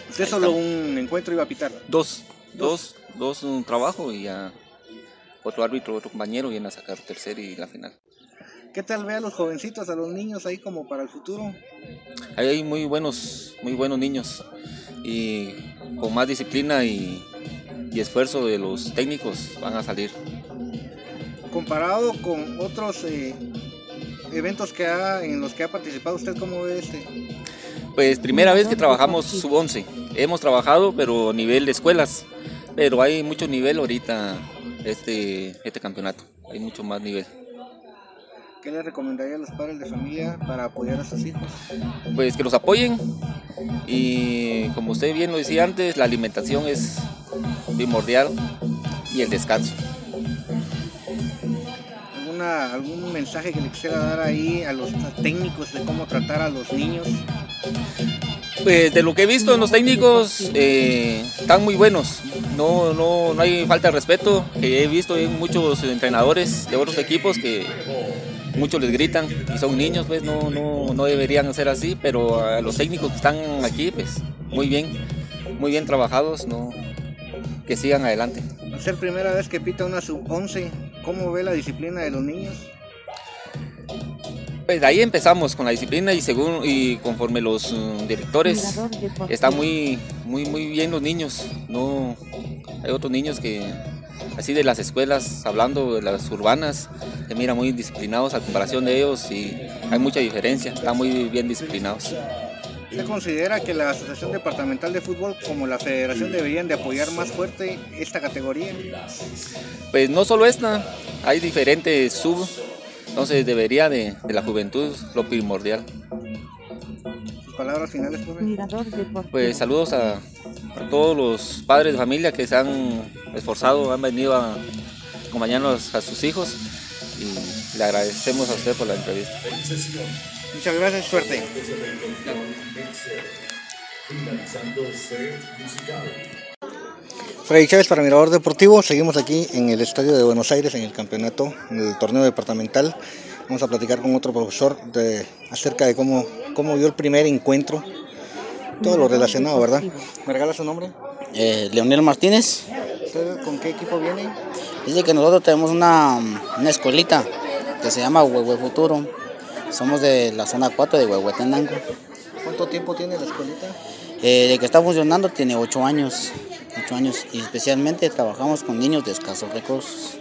¿Usted solo un encuentro iba a pitar? Dos, dos, dos, un trabajo y ya otro árbitro, otro compañero viene a sacar tercer y la final. ¿Qué tal ve a los jovencitos, a los niños ahí como para el futuro? hay muy buenos, muy buenos niños y con más disciplina y, esfuerzo de los técnicos van a salir. Comparado con otros eh, eventos que ha, en los que ha participado, ¿usted cómo ve este? Pues primera vez que trabajamos sub-11. Hemos trabajado, pero a nivel de escuelas. Pero hay mucho nivel ahorita este, este campeonato. Hay mucho más nivel. ¿Qué le recomendaría a los padres de familia para apoyar a sus hijos? Pues que los apoyen y como usted bien lo decía antes, la alimentación es primordial y el descanso. ¿Alguna, ¿Algún mensaje que le quisiera dar ahí a los técnicos de cómo tratar a los niños? Pues de lo que he visto en los técnicos eh, están muy buenos. No, no, no hay falta de respeto. Que he visto en muchos entrenadores de otros equipos que muchos les gritan y son niños, pues no, no, no deberían ser así, pero a los técnicos que están aquí, pues muy bien, muy bien trabajados, no, que sigan adelante. ser primera vez que pita una sub-11, ¿cómo ve la disciplina de los niños? Pues de ahí empezamos con la disciplina y según y conforme los uh, directores están muy muy muy bien los niños. No hay otros niños que así de las escuelas, hablando de las urbanas, se miran muy disciplinados a comparación de ellos y hay mucha diferencia, están muy bien disciplinados. ¿Usted considera que la Asociación Departamental de Fútbol como la Federación deberían de apoyar más fuerte esta categoría? Pues no solo esta, hay diferentes sub, entonces debería de, de la juventud lo primordial. ¿Sus palabras finales, profe? Pues saludos a, a todos los padres de familia que se han esforzado, han venido a acompañarnos a sus hijos y le agradecemos a usted por la entrevista. Muchas gracias, suerte. Freddy Chávez para Mirador Deportivo, seguimos aquí en el Estadio de Buenos Aires en el campeonato, en el torneo departamental. Vamos a platicar con otro profesor de, acerca de cómo, cómo vio el primer encuentro, todo lo relacionado, ¿verdad? ¿Me regala su nombre? Eh, Leonel Martínez. ¿Usted con qué equipo viene? Dice que nosotros tenemos una, una escuelita que se llama Huehue Futuro. Somos de la zona 4 de Huehuetenango. ¿Cuánto tiempo tiene la escuelita? Eh, de que está funcionando tiene 8 años. 8 años. Y especialmente trabajamos con niños de escasos recursos.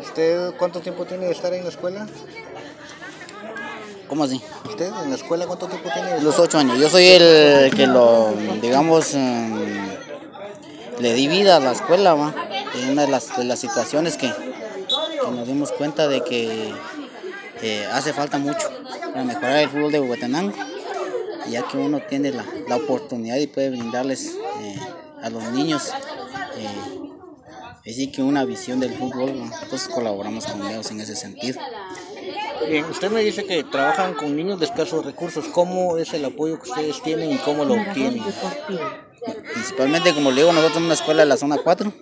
¿Usted cuánto tiempo tiene de estar en la escuela? ¿Cómo así? ¿Usted en la escuela cuánto tiempo tiene? Los? 8 años. Yo soy el que lo, digamos, em, le di vida a la escuela, ¿va? En una de las, de las situaciones que, que nos dimos cuenta de que eh, hace falta mucho para mejorar el fútbol de Huehuetenango, ya que uno tiene la, la oportunidad y puede brindarles eh, a los niños eh, así que una visión del fútbol, ¿no? entonces colaboramos con ellos en ese sentido. Bien, usted me dice que trabajan con niños de escasos recursos. ¿Cómo es el apoyo que ustedes tienen y cómo lo obtienen? Principalmente, como le digo, nosotros somos una escuela de la zona 4.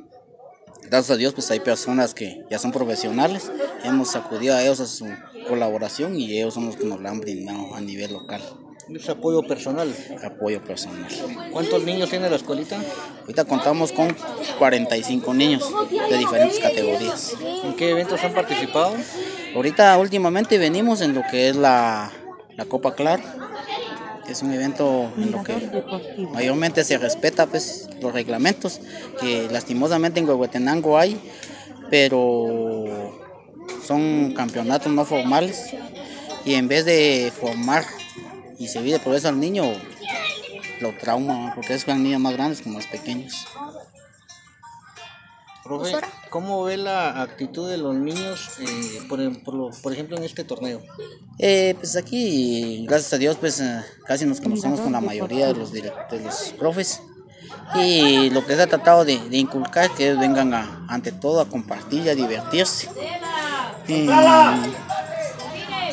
Gracias a Dios, pues hay personas que ya son profesionales. Hemos acudido a ellos a su colaboración y ellos son los que nos la han brindado a nivel local. Es apoyo personal. Apoyo personal. ¿Cuántos niños tiene la escuelita? Ahorita contamos con 45 niños de diferentes categorías. ¿En qué eventos han participado? Ahorita últimamente venimos en lo que es la, la Copa Clar. Es un evento en lo que mayormente se respeta pues, los reglamentos, que lastimosamente en Huehuetenango hay, pero son campeonatos no formales y en vez de formar y servir de progreso al niño, lo trauma, porque es con niños más grandes como los pequeños. Profe, ¿cómo ve la actitud de los niños, eh, por, por lo- por ejemplo, en este torneo? Eh, pues aquí, gracias a Dios, pues eh, casi nos conocemos con la mayoría de los, de los profes. Y lo que se ha tratado de, de inculcar es que ellos vengan a, ante todo a compartir y a divertirse. Y,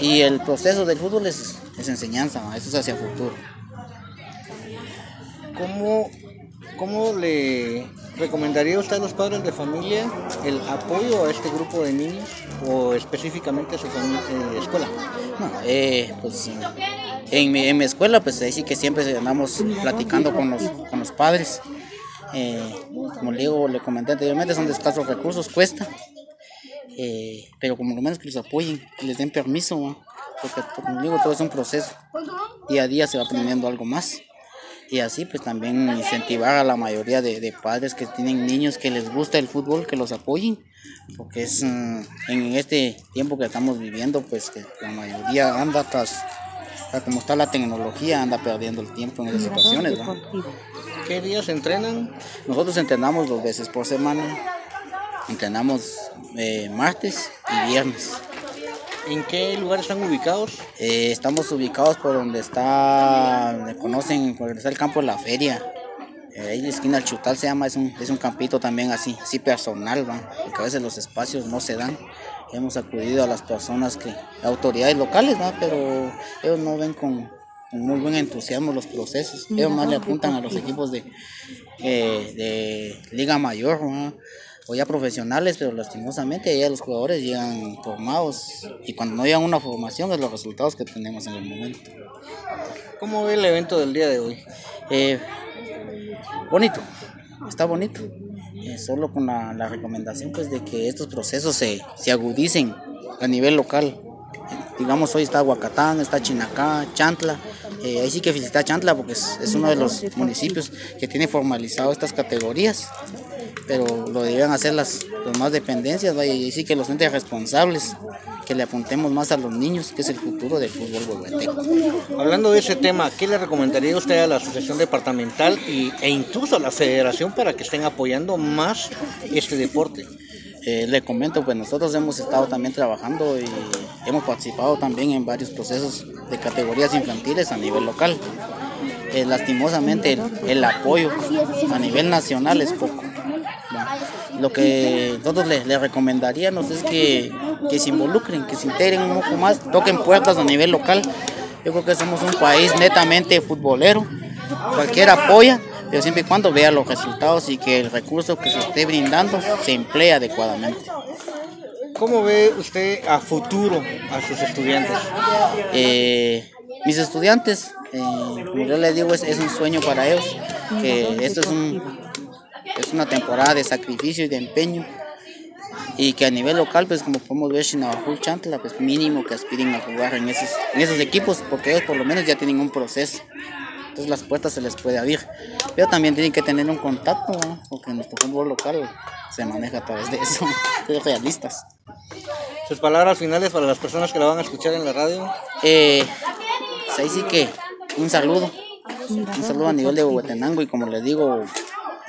y el proceso del fútbol es, es enseñanza, ¿no? eso es hacia futuro. ¿Cómo, ¿Cómo le recomendaría usted a los padres de familia el apoyo a este grupo de niños o específicamente a su eh, escuela? No, eh, pues en mi, escuela, pues ahí sí que siempre andamos platicando con los, con los padres. Eh, como le digo, le comenté anteriormente, son de escasos recursos, cuesta. Eh, pero como lo menos que los apoyen, que les den permiso, porque como digo, todo es un proceso. Día a día se va aprendiendo algo más. Y así pues también incentivar a la mayoría de, de padres que tienen niños que les gusta el fútbol, que los apoyen, porque es mm, en este tiempo que estamos viviendo, pues que la mayoría anda tras, a como está la tecnología, anda perdiendo el tiempo en esas situaciones. ¿va? ¿Qué días entrenan? Nosotros entrenamos dos veces por semana, entrenamos eh, martes y viernes. ¿En qué lugar están ubicados? Eh, estamos ubicados por donde está, conocen, por donde está el campo de la feria. Eh, ahí en la esquina del Chutal se llama, es un, es un campito también así, así personal, ¿va? porque a veces los espacios no se dan. Hemos acudido a las personas que, autoridades locales, ¿va? pero ellos no ven con, con muy buen entusiasmo los procesos. Ellos más le apuntan a los equipos de, eh, de Liga Mayor, ¿va? O ya profesionales, pero lastimosamente ya los jugadores llegan formados y cuando no llegan una formación es los resultados que tenemos en el momento. ¿Cómo ve el evento del día de hoy? Eh, bonito, está bonito. eh, solo con la, la recomendación pues de que estos procesos se, se agudicen a nivel local. Digamos, hoy está Huacatán, está Chinacá, Chantla. Eh, ahí sí que felicitar a Chantla porque es, es uno de los municipios que tiene formalizado estas categorías. Pero lo deben hacer las, las más dependencias, vaya, y sí que los entes responsables, que le apuntemos más a los niños, que es el futuro del fútbol huehueteco. Hablando de ese tema, ¿qué le recomendaría usted a la asociación departamental y, e incluso a la federación para que estén apoyando más este deporte? Eh, le comento, pues nosotros hemos estado también trabajando y hemos participado también en varios procesos de categorías infantiles a nivel local. Eh, lastimosamente el, el apoyo a nivel nacional es poco. Lo que nosotros le, le recomendaríamos es que, que se involucren, que se integren un poco más, toquen puertas a nivel local. Yo creo que somos un país netamente futbolero, cualquiera apoya, pero siempre y cuando vea los resultados y que el recurso que se esté brindando se emplee adecuadamente. ¿Cómo ve usted a futuro a sus estudiantes? Eh, mis estudiantes, eh, como yo les digo, es, es un sueño para ellos, que esto es, un, es una temporada de sacrificio y de empeño y que a nivel local, pues como podemos ver Chinabajul Chantla, pues mínimo que aspiren a jugar en esos, en esos equipos, porque ellos por lo menos ya tienen un proceso. Entonces las puertas se les puede abrir. Pero también tienen que tener un contacto, ¿no? porque nuestro fútbol local se maneja a través de eso, ser realistas. Sus palabras finales para las personas que la van a escuchar en la radio. Eh, pues ahí sí que un saludo, un saludo a nivel de Huehuetenango y como les digo,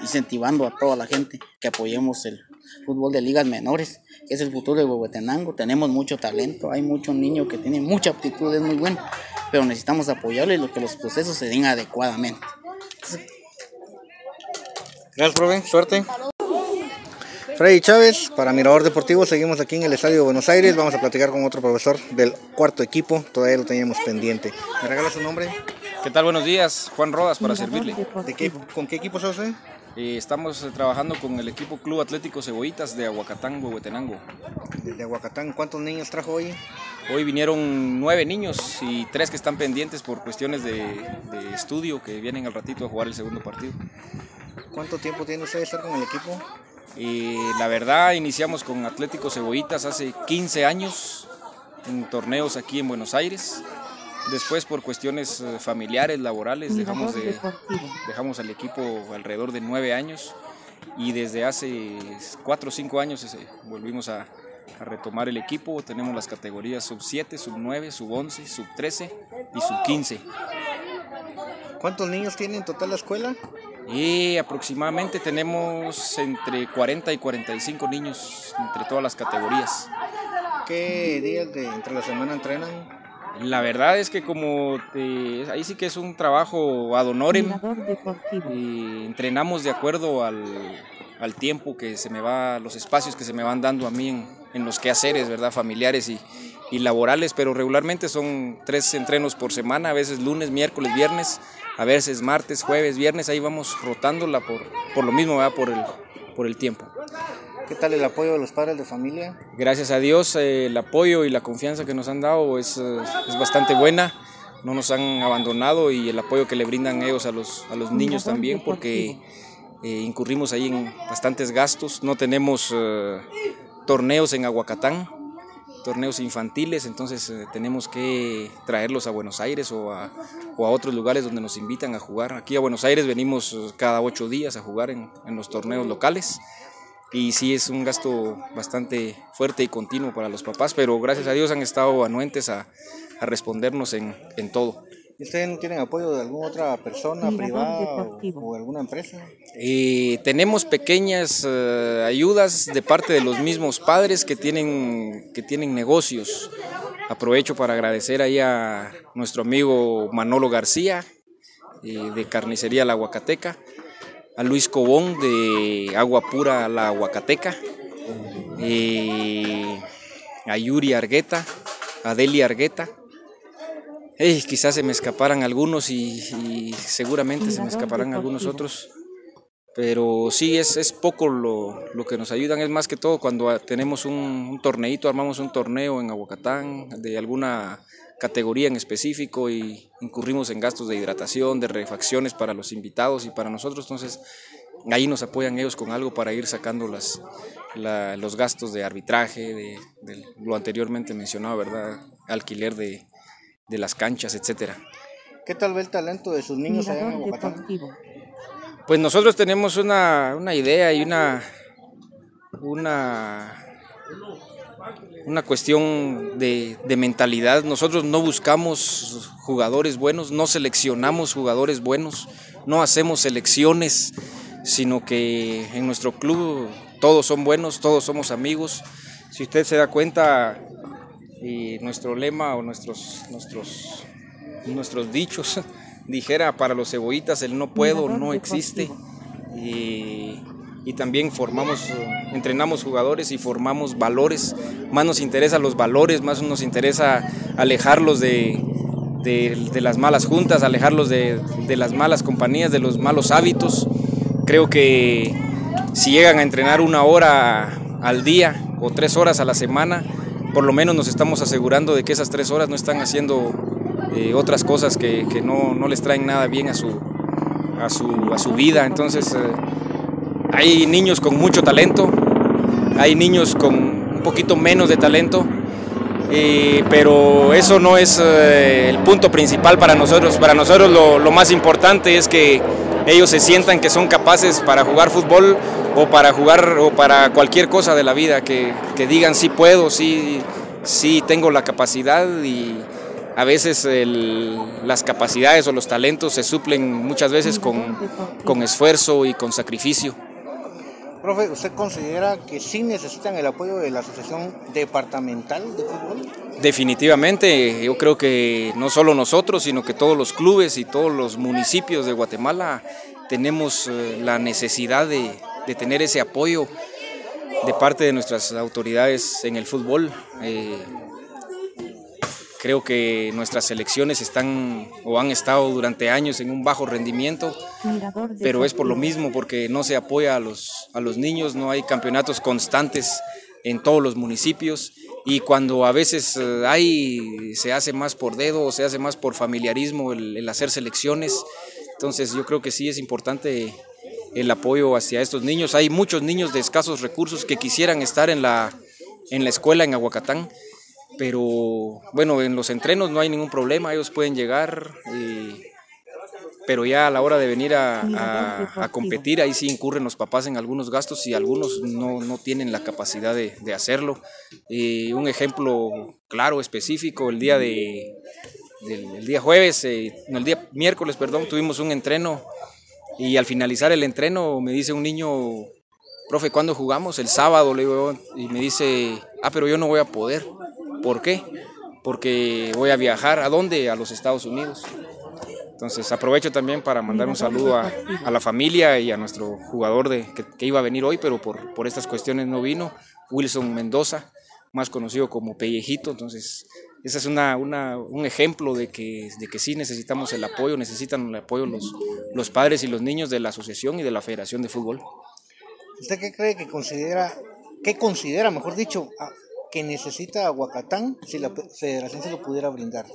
incentivando a toda la gente que apoyemos el fútbol de ligas menores, que es el futuro de Huehuetenango. Tenemos mucho talento, hay muchos niños que tienen mucha aptitud, es muy bueno, pero necesitamos apoyarlo y lo que los procesos se den adecuadamente. Gracias, profe. Suerte. Freddy Chávez, para Mirador Deportivo, seguimos aquí en el Estadio de Buenos Aires. Vamos a platicar con otro profesor del cuarto equipo, todavía lo teníamos pendiente. ¿Me regala su nombre? ¿Qué tal? Buenos días, Juan Rodas para servirle. ¿De qué, ¿Con qué equipo sos usted? Eh, estamos eh, trabajando con el equipo Club Atlético Cebollitas de Aguacatán, Huehuetenango. Desde Aguacatán, ¿cuántos niños trajo hoy? Hoy vinieron nueve niños y tres que están pendientes por cuestiones de, de estudio que vienen al ratito a jugar el segundo partido. ¿Cuánto tiempo tiene usted de estar con el equipo? Eh, la verdad, iniciamos con Atlético Cebollitas hace 15 años en torneos aquí en Buenos Aires. Después, por cuestiones eh, familiares, laborales, dejamos, de, dejamos al equipo alrededor de nueve años y desde hace cuatro o cinco años ese, volvimos a, a retomar el equipo. Tenemos las categorías sub 7, sub 9, sub 11, sub 13 y sub 15. ¿Cuántos niños tiene en total la escuela? Y aproximadamente tenemos entre 40 y 45 niños entre todas las categorías. ¿Qué días de entre la semana entrenan? La verdad es que como te- ahí sí que es un trabajo ad honorem, y entrenamos de acuerdo al, al tiempo que se me va, los espacios que se me van dando a mí en, en los quehaceres, ¿verdad? Familiares y, y laborales, pero regularmente son tres entrenos por semana, a veces lunes, miércoles, viernes, a veces martes, jueves, viernes, ahí vamos rotándola por, por lo mismo, ¿verdad? Por el, por el tiempo. ¿Qué tal el apoyo de los padres de familia? Gracias a Dios eh, el apoyo y la confianza que nos han dado es, eh, es bastante buena. No nos han abandonado y el apoyo que le brindan ellos a los, a los niños también porque eh, incurrimos ahí en bastantes gastos. No tenemos eh, torneos en Aguacatán, torneos infantiles, entonces eh, tenemos que traerlos a Buenos Aires o a, o a otros lugares donde nos invitan a jugar. Aquí a Buenos Aires venimos eh, cada ocho días a jugar en, en los torneos locales y sí es un gasto bastante fuerte y continuo para los papás, pero gracias a Dios han estado anuentes a, a respondernos en, en todo. ¿Y ustedes no tienen apoyo de alguna otra persona privada o, o alguna empresa? Eh, tenemos pequeñas eh, ayudas de parte de los mismos padres que tienen, que tienen negocios. Aprovecho para agradecer ahí a nuestro amigo Manolo García eh, de Carnicería La Huacateca, a Luis Cobón de Agua Pura La Huacateca, eh, a Yuri Argueta, a Deli Argueta. Ey, quizás se me escaparan algunos y, y seguramente se me escaparán algunos otros. Pero sí, es, es poco lo, lo que nos ayudan, es más que todo cuando tenemos un, un torneito, armamos un torneo en Aguacatán de alguna categoría en específico y incurrimos en gastos de hidratación, de refacciones para los invitados y para nosotros, entonces ahí nos apoyan ellos con algo para ir sacando las, los gastos de arbitraje, de, lo anteriormente mencionado, ¿verdad? Alquiler de, las canchas, etcétera. ¿Qué tal ve el talento de sus niños allá en Bogotá? Pues nosotros tenemos una, una idea y una, una una cuestión de, mentalidad. Nosotros no buscamos jugadores buenos, no seleccionamos jugadores buenos, no hacemos selecciones, sino que en nuestro club todos son buenos, todos somos amigos. Si usted se da cuenta, y nuestro lema o nuestros, nuestros, nuestros dichos dijera para los cebollitas el no puedo no existe. Y y también formamos, entrenamos jugadores y formamos valores. Más nos interesan los valores, más nos interesa alejarlos de, las malas juntas, alejarlos de, las malas compañías, de los malos hábitos. Creo que si llegan a entrenar una hora al día o tres horas a la semana, por lo menos nos estamos asegurando de que esas tres horas no están haciendo eh, otras cosas que, no, les traen nada bien a su, a su, a su vida. Entonces, eh, hay niños con mucho talento, hay niños con un poquito menos de talento, pero eso no es eh, el punto principal para nosotros. Para nosotros lo, más importante es que ellos se sientan que son capaces para jugar fútbol o para jugar o para cualquier cosa de la vida, que, digan sí puedo, sí, sí tengo la capacidad y a veces las capacidades o los talentos se suplen muchas veces con esfuerzo y con sacrificio. Profe, ¿usted considera que sí necesitan el apoyo de la Asociación Departamental de Fútbol? Definitivamente, yo creo que no solo nosotros, sino que todos los clubes y todos los municipios de Guatemala tenemos eh, la necesidad de, tener ese apoyo de parte de nuestras autoridades en el fútbol. Eh, Creo que nuestras selecciones están o han estado durante años en un bajo rendimiento, pero es por lo mismo, porque no se apoya a los, a los niños, no hay campeonatos constantes en todos los municipios y cuando a veces eh, hay, se hace más por dedo o se hace más por familiarismo el, hacer selecciones, entonces yo creo que sí es importante el apoyo hacia estos niños. Hay muchos niños de escasos recursos que quisieran estar en la, en la escuela en Aguacatán, pero bueno, en los entrenos no hay ningún problema, ellos pueden llegar, pero ya a la hora de venir a, competir, ahí sí incurren los papás en algunos gastos y algunos no, tienen la capacidad de, hacerlo. un ejemplo claro, específico, el día de el día jueves, eh, no, el día miércoles, perdón, tuvimos un entreno y al finalizar el entreno me dice un niño, profe, ¿cuándo jugamos? El sábado, le digo, y me dice, ah, pero yo no voy a poder. ¿Por qué? Porque voy a viajar, ¿a dónde? A los Estados Unidos. Entonces aprovecho también para mandar un saludo a, la familia y a nuestro jugador de, que, iba a venir hoy, pero por, por estas cuestiones no vino, Wilson Mendoza, más conocido como Pellejito. Entonces, ese es una, un ejemplo de que, de que sí necesitamos el apoyo, necesitan el apoyo los, los padres y los niños de la asociación y de la Federación de Fútbol. ¿Usted qué cree que considera, qué considera, mejor dicho, que necesita Aguacatán si la federación se lo pudiera brindar?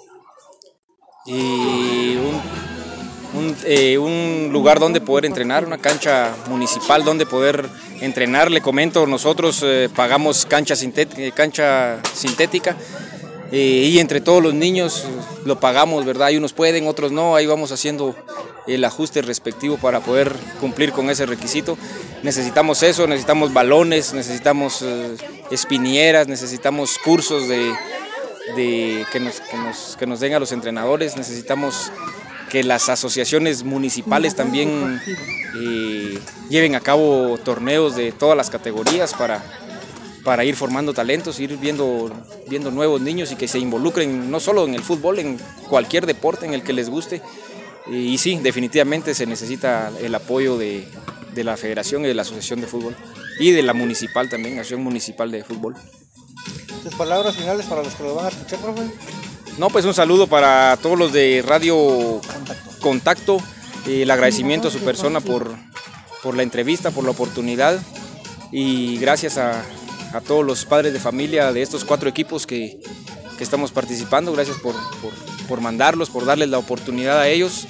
Y un, eh, un, lugar donde poder entrenar, una cancha municipal donde poder entrenar. Le comento, nosotros eh, pagamos cancha, sintética, cancha sintética eh, y entre todos los niños lo pagamos, ¿verdad? Hay unos pueden, otros no, ahí vamos haciendo el ajuste respectivo para poder cumplir con ese requisito. Necesitamos eso, necesitamos balones, necesitamos eh, espinieras, necesitamos cursos de, que, nos, que, nos, den a los entrenadores, necesitamos que las asociaciones municipales también eh, lleven a cabo torneos de todas las categorías para para ir formando talentos, ir viendo, viendo nuevos niños y que se involucren no solo en el fútbol, en cualquier deporte en el que les guste. Y, sí, definitivamente se necesita el apoyo de, la federación y de la asociación de fútbol. Y de la municipal también, asociación municipal de fútbol. ¿Sus palabras finales para los que lo van a escuchar, profe? No, pues un saludo para todos los de Radio Contacto, y el agradecimiento a su persona por, por la entrevista, por la oportunidad. Y gracias a, a todos los padres de familia de estos cuatro equipos que, estamos participando. Gracias por, mandarlos, por darles la oportunidad a ellos.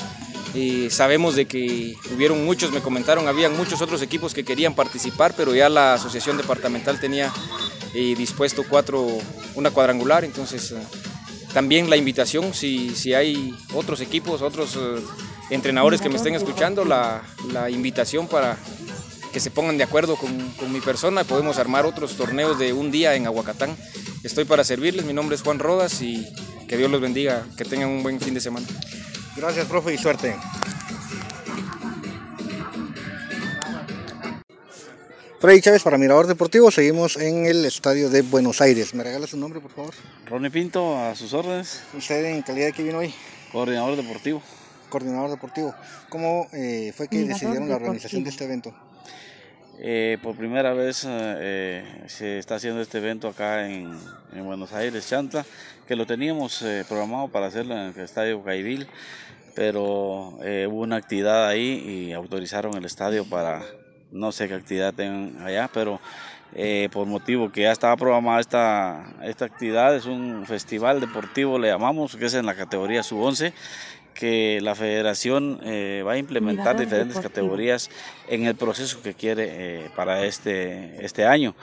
Eh, sabemos de que hubieron muchos, me comentaron, habían muchos otros equipos que querían participar, pero ya la asociación departamental tenía eh, dispuesto cuatro, una cuadrangular, entonces eh, también la invitación, si, si hay otros equipos, otros entrenadores que me estén escuchando, la, la, invitación para que se pongan de acuerdo con, con mi persona, podemos armar otros torneos de un día en Aguacatán. Estoy para servirles, mi nombre es Juan Rodas y que Dios los bendiga, que tengan un buen fin de semana. Gracias, profe, y suerte. Freddy Chávez para Mirador Deportivo, seguimos en el estadio de Buenos Aires. ¿Me regala su nombre, por favor? Ronnie Pinto, a sus órdenes. ¿Usted en calidad de qué vino hoy? Coordinador deportivo. Coordinador deportivo. ¿Cómo eh, fue que decidieron la organización de este evento? Eh, por primera vez eh, se está haciendo este evento acá en, Buenos Aires, Chantla, que lo teníamos eh, programado para hacerlo en el Estadio Caibil, pero hubo una actividad ahí y autorizaron el estadio para, no sé qué actividad tengan allá, pero por motivo que ya estaba programada esta, esta actividad, es un festival deportivo, le llamamos, que es en la categoría sub-11, que la federación eh, va a implementar diferentes categorías en el proceso que quiere eh, para este, este año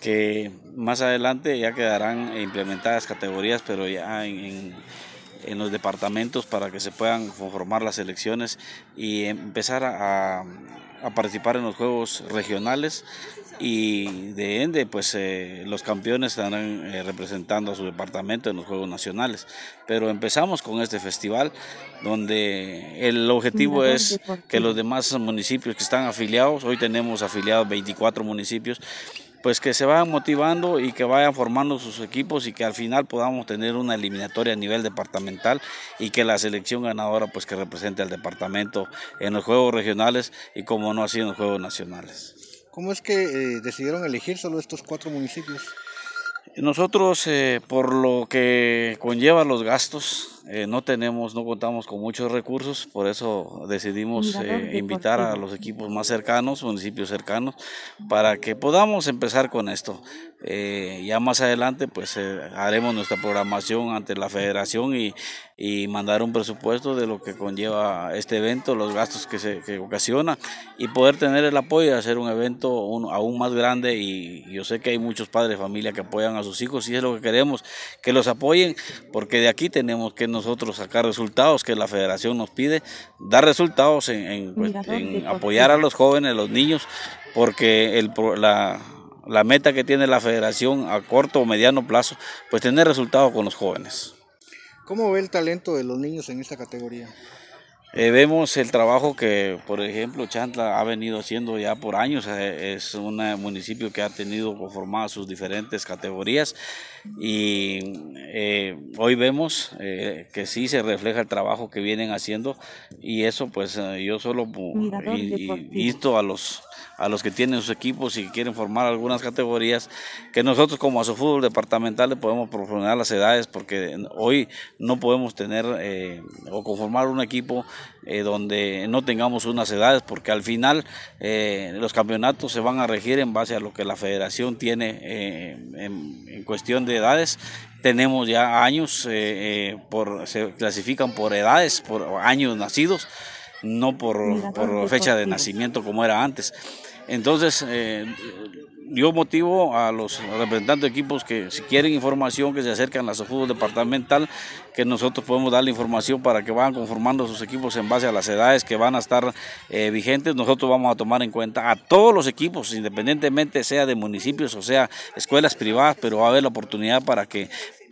que más adelante ya quedarán implementadas categorías pero ya en, en, los departamentos para que se puedan conformar las elecciones y empezar a, a participar en los juegos regionales y de ende pues eh, los campeones estarán eh, representando a su departamento en los Juegos Nacionales. Pero empezamos con este festival donde el objetivo es que los demás municipios que están afiliados, hoy tenemos afiliados 24 municipios, pues que se vayan motivando y que vayan formando sus equipos y que al final podamos tener una eliminatoria a nivel departamental y que la selección ganadora pues que represente al departamento en los juegos regionales y como no así en los juegos nacionales. ¿Cómo es que eh, decidieron elegir solo estos cuatro municipios? Nosotros, eh, por lo que conlleva los gastos, eh, no tenemos, no contamos con muchos recursos, por eso decidimos invitar a los equipos más cercanos, municipios cercanos, para que podamos empezar con esto. ya más adelante, pues haremos nuestra programación ante la federación y, y mandar un presupuesto de lo que conlleva este evento, los gastos que se que ocasiona y poder tener el apoyo de hacer un evento aún más grande y yo sé que hay muchos padres de familia que apoyan a sus hijos y es lo que queremos, que los apoyen porque de aquí tenemos que nosotros sacar resultados que la federación nos pide, dar resultados en, en, apoyar a los jóvenes, a los niños, porque el, la, la meta que tiene la federación a corto o mediano plazo, pues tener resultados con los jóvenes. ¿Cómo ve el talento de los niños en esta categoría? Eh, vemos el trabajo que, por ejemplo, Chantla ha venido haciendo ya por años. Eh, es un municipio que ha tenido conformadas sus diferentes categorías y eh, hoy vemos que sí se refleja el trabajo que vienen haciendo y eso pues yo solo insto a los a los que tienen sus equipos y quieren formar algunas categorías, que nosotros como fútbol departamental le podemos proporcionar las edades, porque hoy no podemos tener eh, o conformar un equipo eh, donde no tengamos unas edades, porque al final eh, los campeonatos se van a regir en base a lo que la federación tiene en, en, cuestión de edades. Tenemos ya años, por, se clasifican por edades, por años nacidos no por, por fecha de nacimiento como era antes. Entonces, eh, yo motivo a los representantes de equipos que si quieren información, que se acerquen a la fútbol departamental, que nosotros podemos darle información para que vayan conformando sus equipos en base a las edades que van a estar eh, vigentes. Nosotros vamos a tomar en cuenta a todos los equipos, independientemente sea de municipios o sea escuelas privadas, pero va a haber la oportunidad para que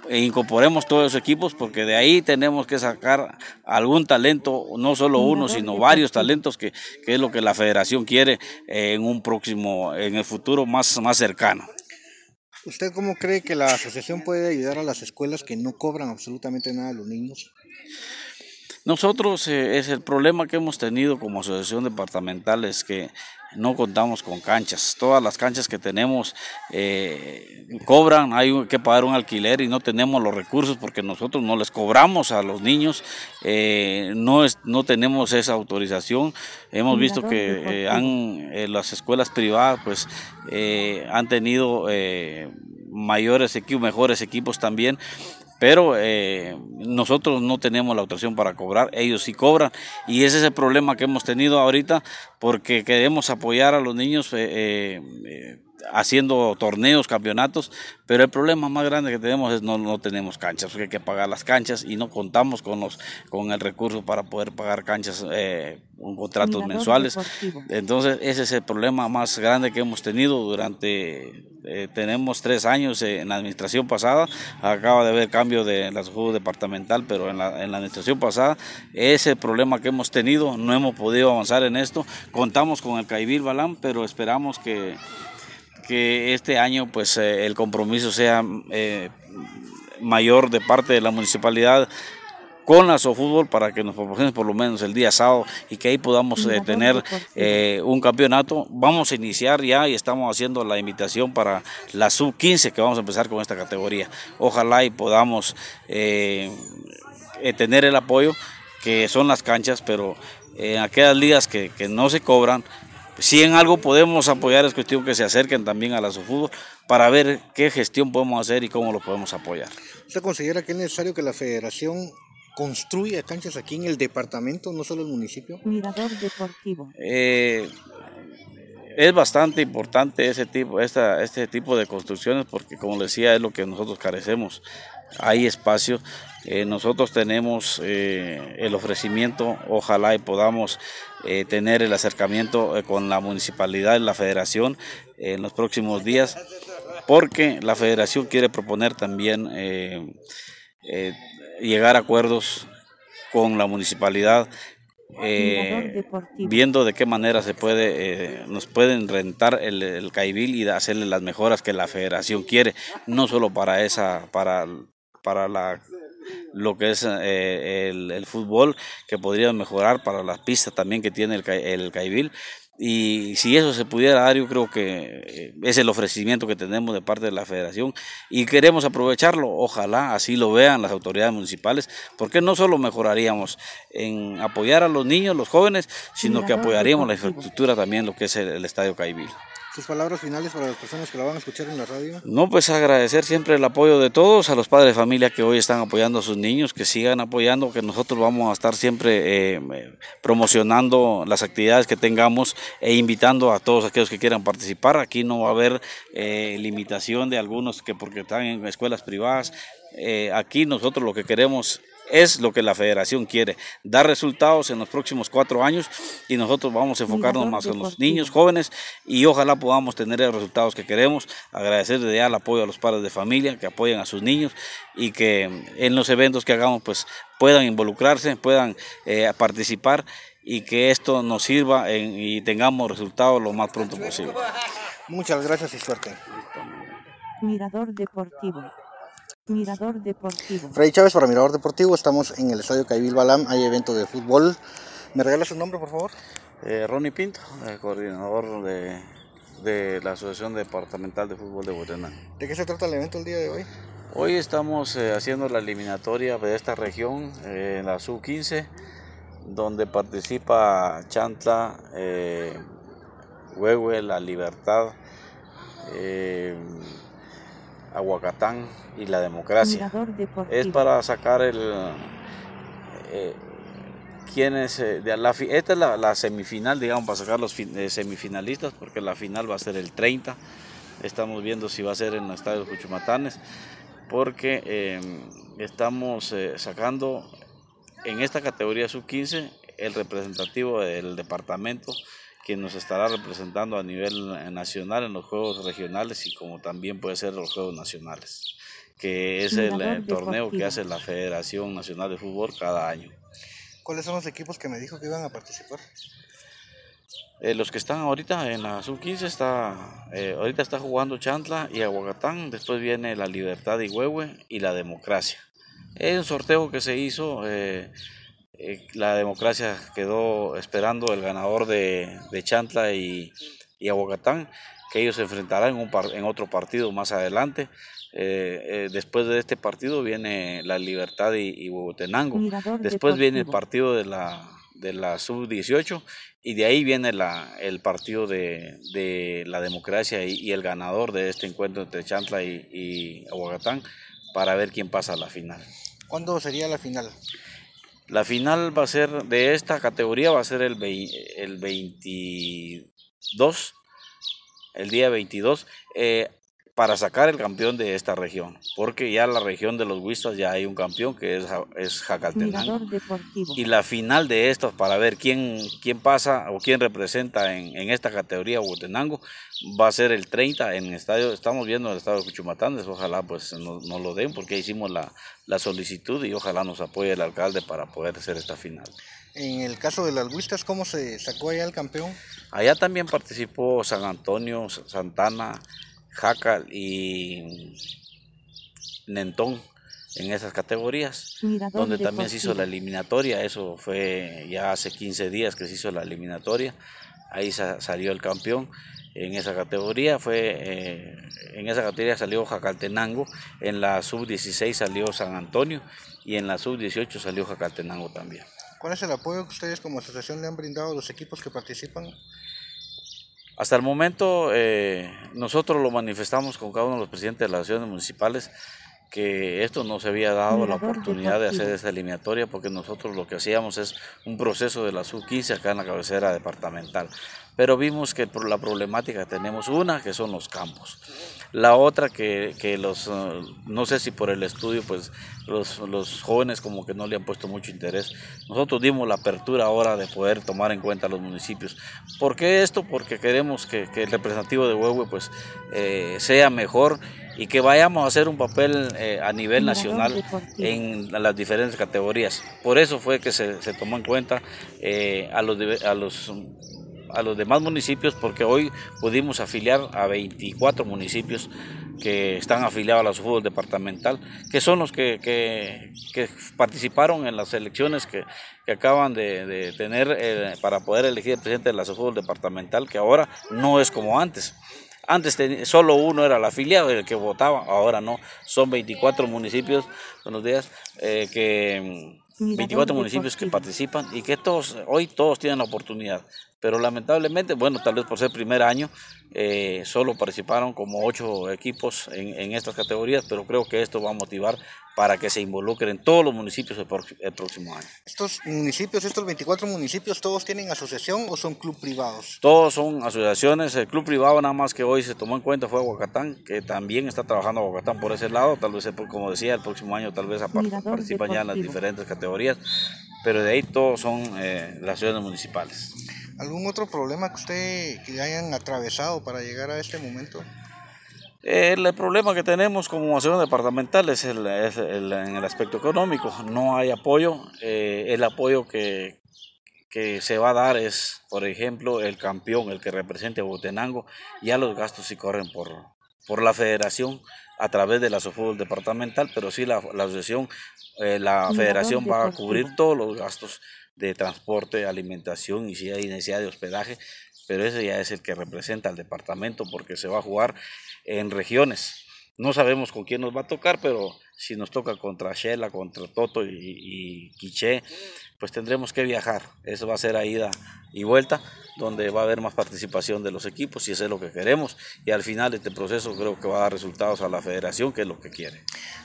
e incorporemos todos los equipos porque de ahí tenemos que sacar algún talento, no solo uno, sino varios talentos que, es lo que la federación quiere en un próximo, en el futuro más, más cercano. ¿Usted cómo cree que la asociación puede ayudar a las escuelas que no cobran absolutamente nada a los niños? Nosotros eh, es el problema que hemos tenido como asociación departamental es que no contamos con canchas. Todas las canchas que tenemos eh, cobran, hay que pagar un alquiler y no tenemos los recursos porque nosotros no les cobramos a los niños, eh, no, es, no tenemos esa autorización. Hemos visto que eh, han, las escuelas privadas pues han tenido mayores equipos, mejores equipos también, pero eh, nosotros no tenemos la autorización para cobrar, ellos sí cobran. Y ese es el problema que hemos tenido ahorita porque queremos apoyar a los niños eh, eh, haciendo torneos, campeonatos, pero el problema más grande que tenemos es no, no tenemos canchas, porque hay que pagar las canchas y no contamos con los con el recurso para poder pagar canchas eh, con contratos mensuales. Entonces ese es el problema más grande que hemos tenido durante eh, tenemos tres años en la administración pasada, acaba de haber cambio de la salud departamental, pero en la, en la administración pasada ese problema que hemos tenido, no hemos podido avanzar en esto, contamos con el Caibil Balán, pero esperamos que que este año pues eh, el compromiso sea eh, mayor de parte de la municipalidad con la SoFútbol para que nos proporcione por lo menos el día sábado y que ahí podamos eh, tener un campeonato. Vamos a iniciar ya y estamos haciendo la invitación para la sub-15 que vamos a empezar con esta categoría. Ojalá y podamos tener el apoyo que son las canchas, pero en aquellas ligas que, que no se cobran, si en algo podemos apoyar es cuestión que se acerquen también a la SoFútbol para ver qué gestión podemos hacer y cómo lo podemos apoyar. ¿Usted considera que es necesario que la federación construya canchas aquí en el departamento, no solo el municipio? Mirador deportivo. Eh, es bastante importante ese tipo, esta, este tipo de construcciones porque como decía es lo que nosotros carecemos. Hay espacio, eh, nosotros tenemos eh, el ofrecimiento, ojalá y podamos eh, tener el acercamiento con la municipalidad y la federación en los próximos días, porque la federación quiere proponer también llegar a acuerdos con la municipalidad viendo de qué manera se puede, nos pueden rentar el, el caibil y hacerle las mejoras que la federación quiere, no solo para esa, para, para la lo que es eh, el, fútbol, que podría mejorar para las pistas también que tiene el, el Caibil. Y si eso se pudiera dar, yo creo que eh, es el ofrecimiento que tenemos de parte de la federación y queremos aprovecharlo. Ojalá así lo vean las autoridades municipales, porque no solo mejoraríamos en apoyar a los niños, los jóvenes, sino que apoyaríamos la infraestructura también, lo que es el, el Estadio Caibil. ¿Sus palabras finales para las personas que la van a escuchar en la radio? No, pues agradecer siempre el apoyo de todos, a los padres de familia que hoy están apoyando a sus niños, que sigan apoyando, que nosotros vamos a estar siempre eh, promocionando las actividades que tengamos e invitando a todos aquellos que quieran participar. Aquí no va a haber eh, limitación de algunos que porque están en escuelas privadas. Eh, aquí nosotros lo que queremos es lo que la federación quiere, dar resultados en los próximos cuatro años y nosotros vamos a enfocarnos más en los niños, jóvenes y ojalá podamos tener los resultados que queremos. Agradecer desde ya el apoyo a los padres de familia que apoyan a sus niños y que en los eventos que hagamos pues puedan involucrarse, puedan eh, participar y que esto nos sirva y tengamos resultados lo más pronto posible. Muchas gracias y suerte. Mirador Deportivo. Mirador Deportivo. Freddy Chávez para Mirador Deportivo. Estamos en el Estadio Caibil Balam. Hay evento de fútbol. ¿Me regala su nombre, por favor? Eh, Ronnie Pinto, el coordinador de, de, la Asociación Departamental de Fútbol de Guatemala. ¿De qué se trata el evento el día de hoy? Hoy estamos eh, haciendo la eliminatoria de esta región, eh, la SU-15, donde participa Chantla, eh, Huehue, La Libertad, eh, Aguacatán y la democracia. Es para sacar el... Eh, quienes eh, de la, esta es la, semifinal, digamos, para sacar los eh, semifinalistas, porque la final va a ser el 30. Estamos viendo si va a ser en el estadio de Cuchumatanes, porque estamos sacando en esta categoría sub-15 el representativo del departamento quien nos estará representando a nivel nacional en los Juegos Regionales y como también puede ser los Juegos Nacionales, que es el, torneo que hace la Federación Nacional de Fútbol cada año. ¿Cuáles son los equipos que me dijo que iban a participar? Eh, los que están ahorita en la sub-15 está, eh, ahorita está jugando Chantla y Aguacatán, después viene la Libertad y Huehue y la Democracia. Es un sorteo que se hizo eh, eh, la democracia quedó esperando el ganador de, Chantla y, y Aguacatán, que ellos se enfrentarán en, un en otro partido más adelante. Eh, eh, después de este partido viene la Libertad y, y Huehuetenango. Después viene el partido de la, de la sub-18 y de ahí viene la, el partido de, la democracia y, el ganador de este encuentro entre Chantla y, y Aguacatán para ver quién pasa a la final. ¿Cuándo sería la final? La final va a ser de esta categoría, va a ser el, vei- el 22, el día 22, eh, para sacar el campeón de esta región, porque ya la región de los Huistas ya hay un campeón que es, es Jacaltenango. Y la final de estos para ver quién, quién pasa o quién representa en, en esta categoría Huetenango va a ser el 30 en el estadio, estamos viendo el estadio de Cuchumatanes, ojalá pues nos, nos lo den porque hicimos la, la solicitud y ojalá nos apoye el alcalde para poder hacer esta final. En el caso de las Huistas, ¿cómo se sacó allá el campeón? Allá también participó San Antonio, Santana, Jacal y Nentón en esas categorías, Mirador donde también se hizo la eliminatoria, eso fue ya hace 15 días que se hizo la eliminatoria, ahí sa- salió el campeón. En esa categoría fue, eh, en esa categoría salió Jacaltenango, en la sub-16 salió San Antonio y en la sub-18 salió Jacaltenango también. ¿Cuál es el apoyo que ustedes como asociación le han brindado a los equipos que participan? Hasta el momento eh, nosotros lo manifestamos con cada uno de los presidentes de las acciones municipales que esto no se había dado la oportunidad de hacer esta eliminatoria porque nosotros lo que hacíamos es un proceso de la sub-15 acá en la cabecera departamental. Pero vimos que por la problemática tenemos una, que son los campos. La otra que, que los, eh, no sé si por el estudio, pues los, los jóvenes como que no le han puesto mucho interés. Nosotros dimos la apertura ahora de poder tomar en cuenta los municipios. ¿Por qué esto? Porque queremos que, que el representativo de Huehue pues eh, sea mejor y que vayamos a hacer un papel eh, a nivel nacional en las diferentes categorías. Por eso fue que se, se tomó en cuenta eh, a, los, a, los, a los demás municipios, porque hoy pudimos afiliar a 24 municipios que están afiliados a la fútbol departamental, que son los que, que- participaron en las elecciones que, que acaban de, tener eh, para poder elegir el presidente de la fútbol departamental, que ahora no es como antes. Antes solo uno era el afiliado, el que votaba, ahora no. Son 24 municipios, buenos días, eh, que 24 municipios que participan y que todos, hoy todos tienen la oportunidad. Pero lamentablemente, bueno, tal vez por ser primer año, eh, solo participaron como ocho equipos en, en estas categorías, pero creo que esto va a motivar para que se involucren todos los municipios el, el próximo año. ¿Estos municipios, estos 24 municipios, todos tienen asociación o son club privados? Todos son asociaciones, el club privado nada más que hoy se tomó en cuenta fue Aguacatán, que también está trabajando Aguacatán por ese lado, tal vez, como decía, el próximo año tal vez participan ya en las diferentes categorías, pero de ahí todos son eh, las ciudades municipales. ¿Algún otro problema que usted que hayan atravesado para llegar a este momento? El, problema que tenemos como asociación departamental es, el, es el- en el aspecto económico. No hay apoyo. eh, el apoyo que, que se va a dar es, por ejemplo, el campeón, el que represente a Botenango. Ya los gastos sí corren por, por la federación a través de la fútbol departamental, pero sí la, la asociación, eh, la federación va a cubrir todos los gastos de transporte, alimentación y si hay necesidad de hospedaje, pero ese ya es el que representa al departamento porque se va a jugar en regiones. No sabemos con quién nos va a tocar, pero si nos toca contra Shela, contra Toto y, y Quiché, pues tendremos que viajar. Eso va a ser a ida y vuelta, donde va a haber más participación de los equipos, y eso es lo que queremos. Y al final este proceso creo que va a dar resultados a la federación, que es lo que quiere.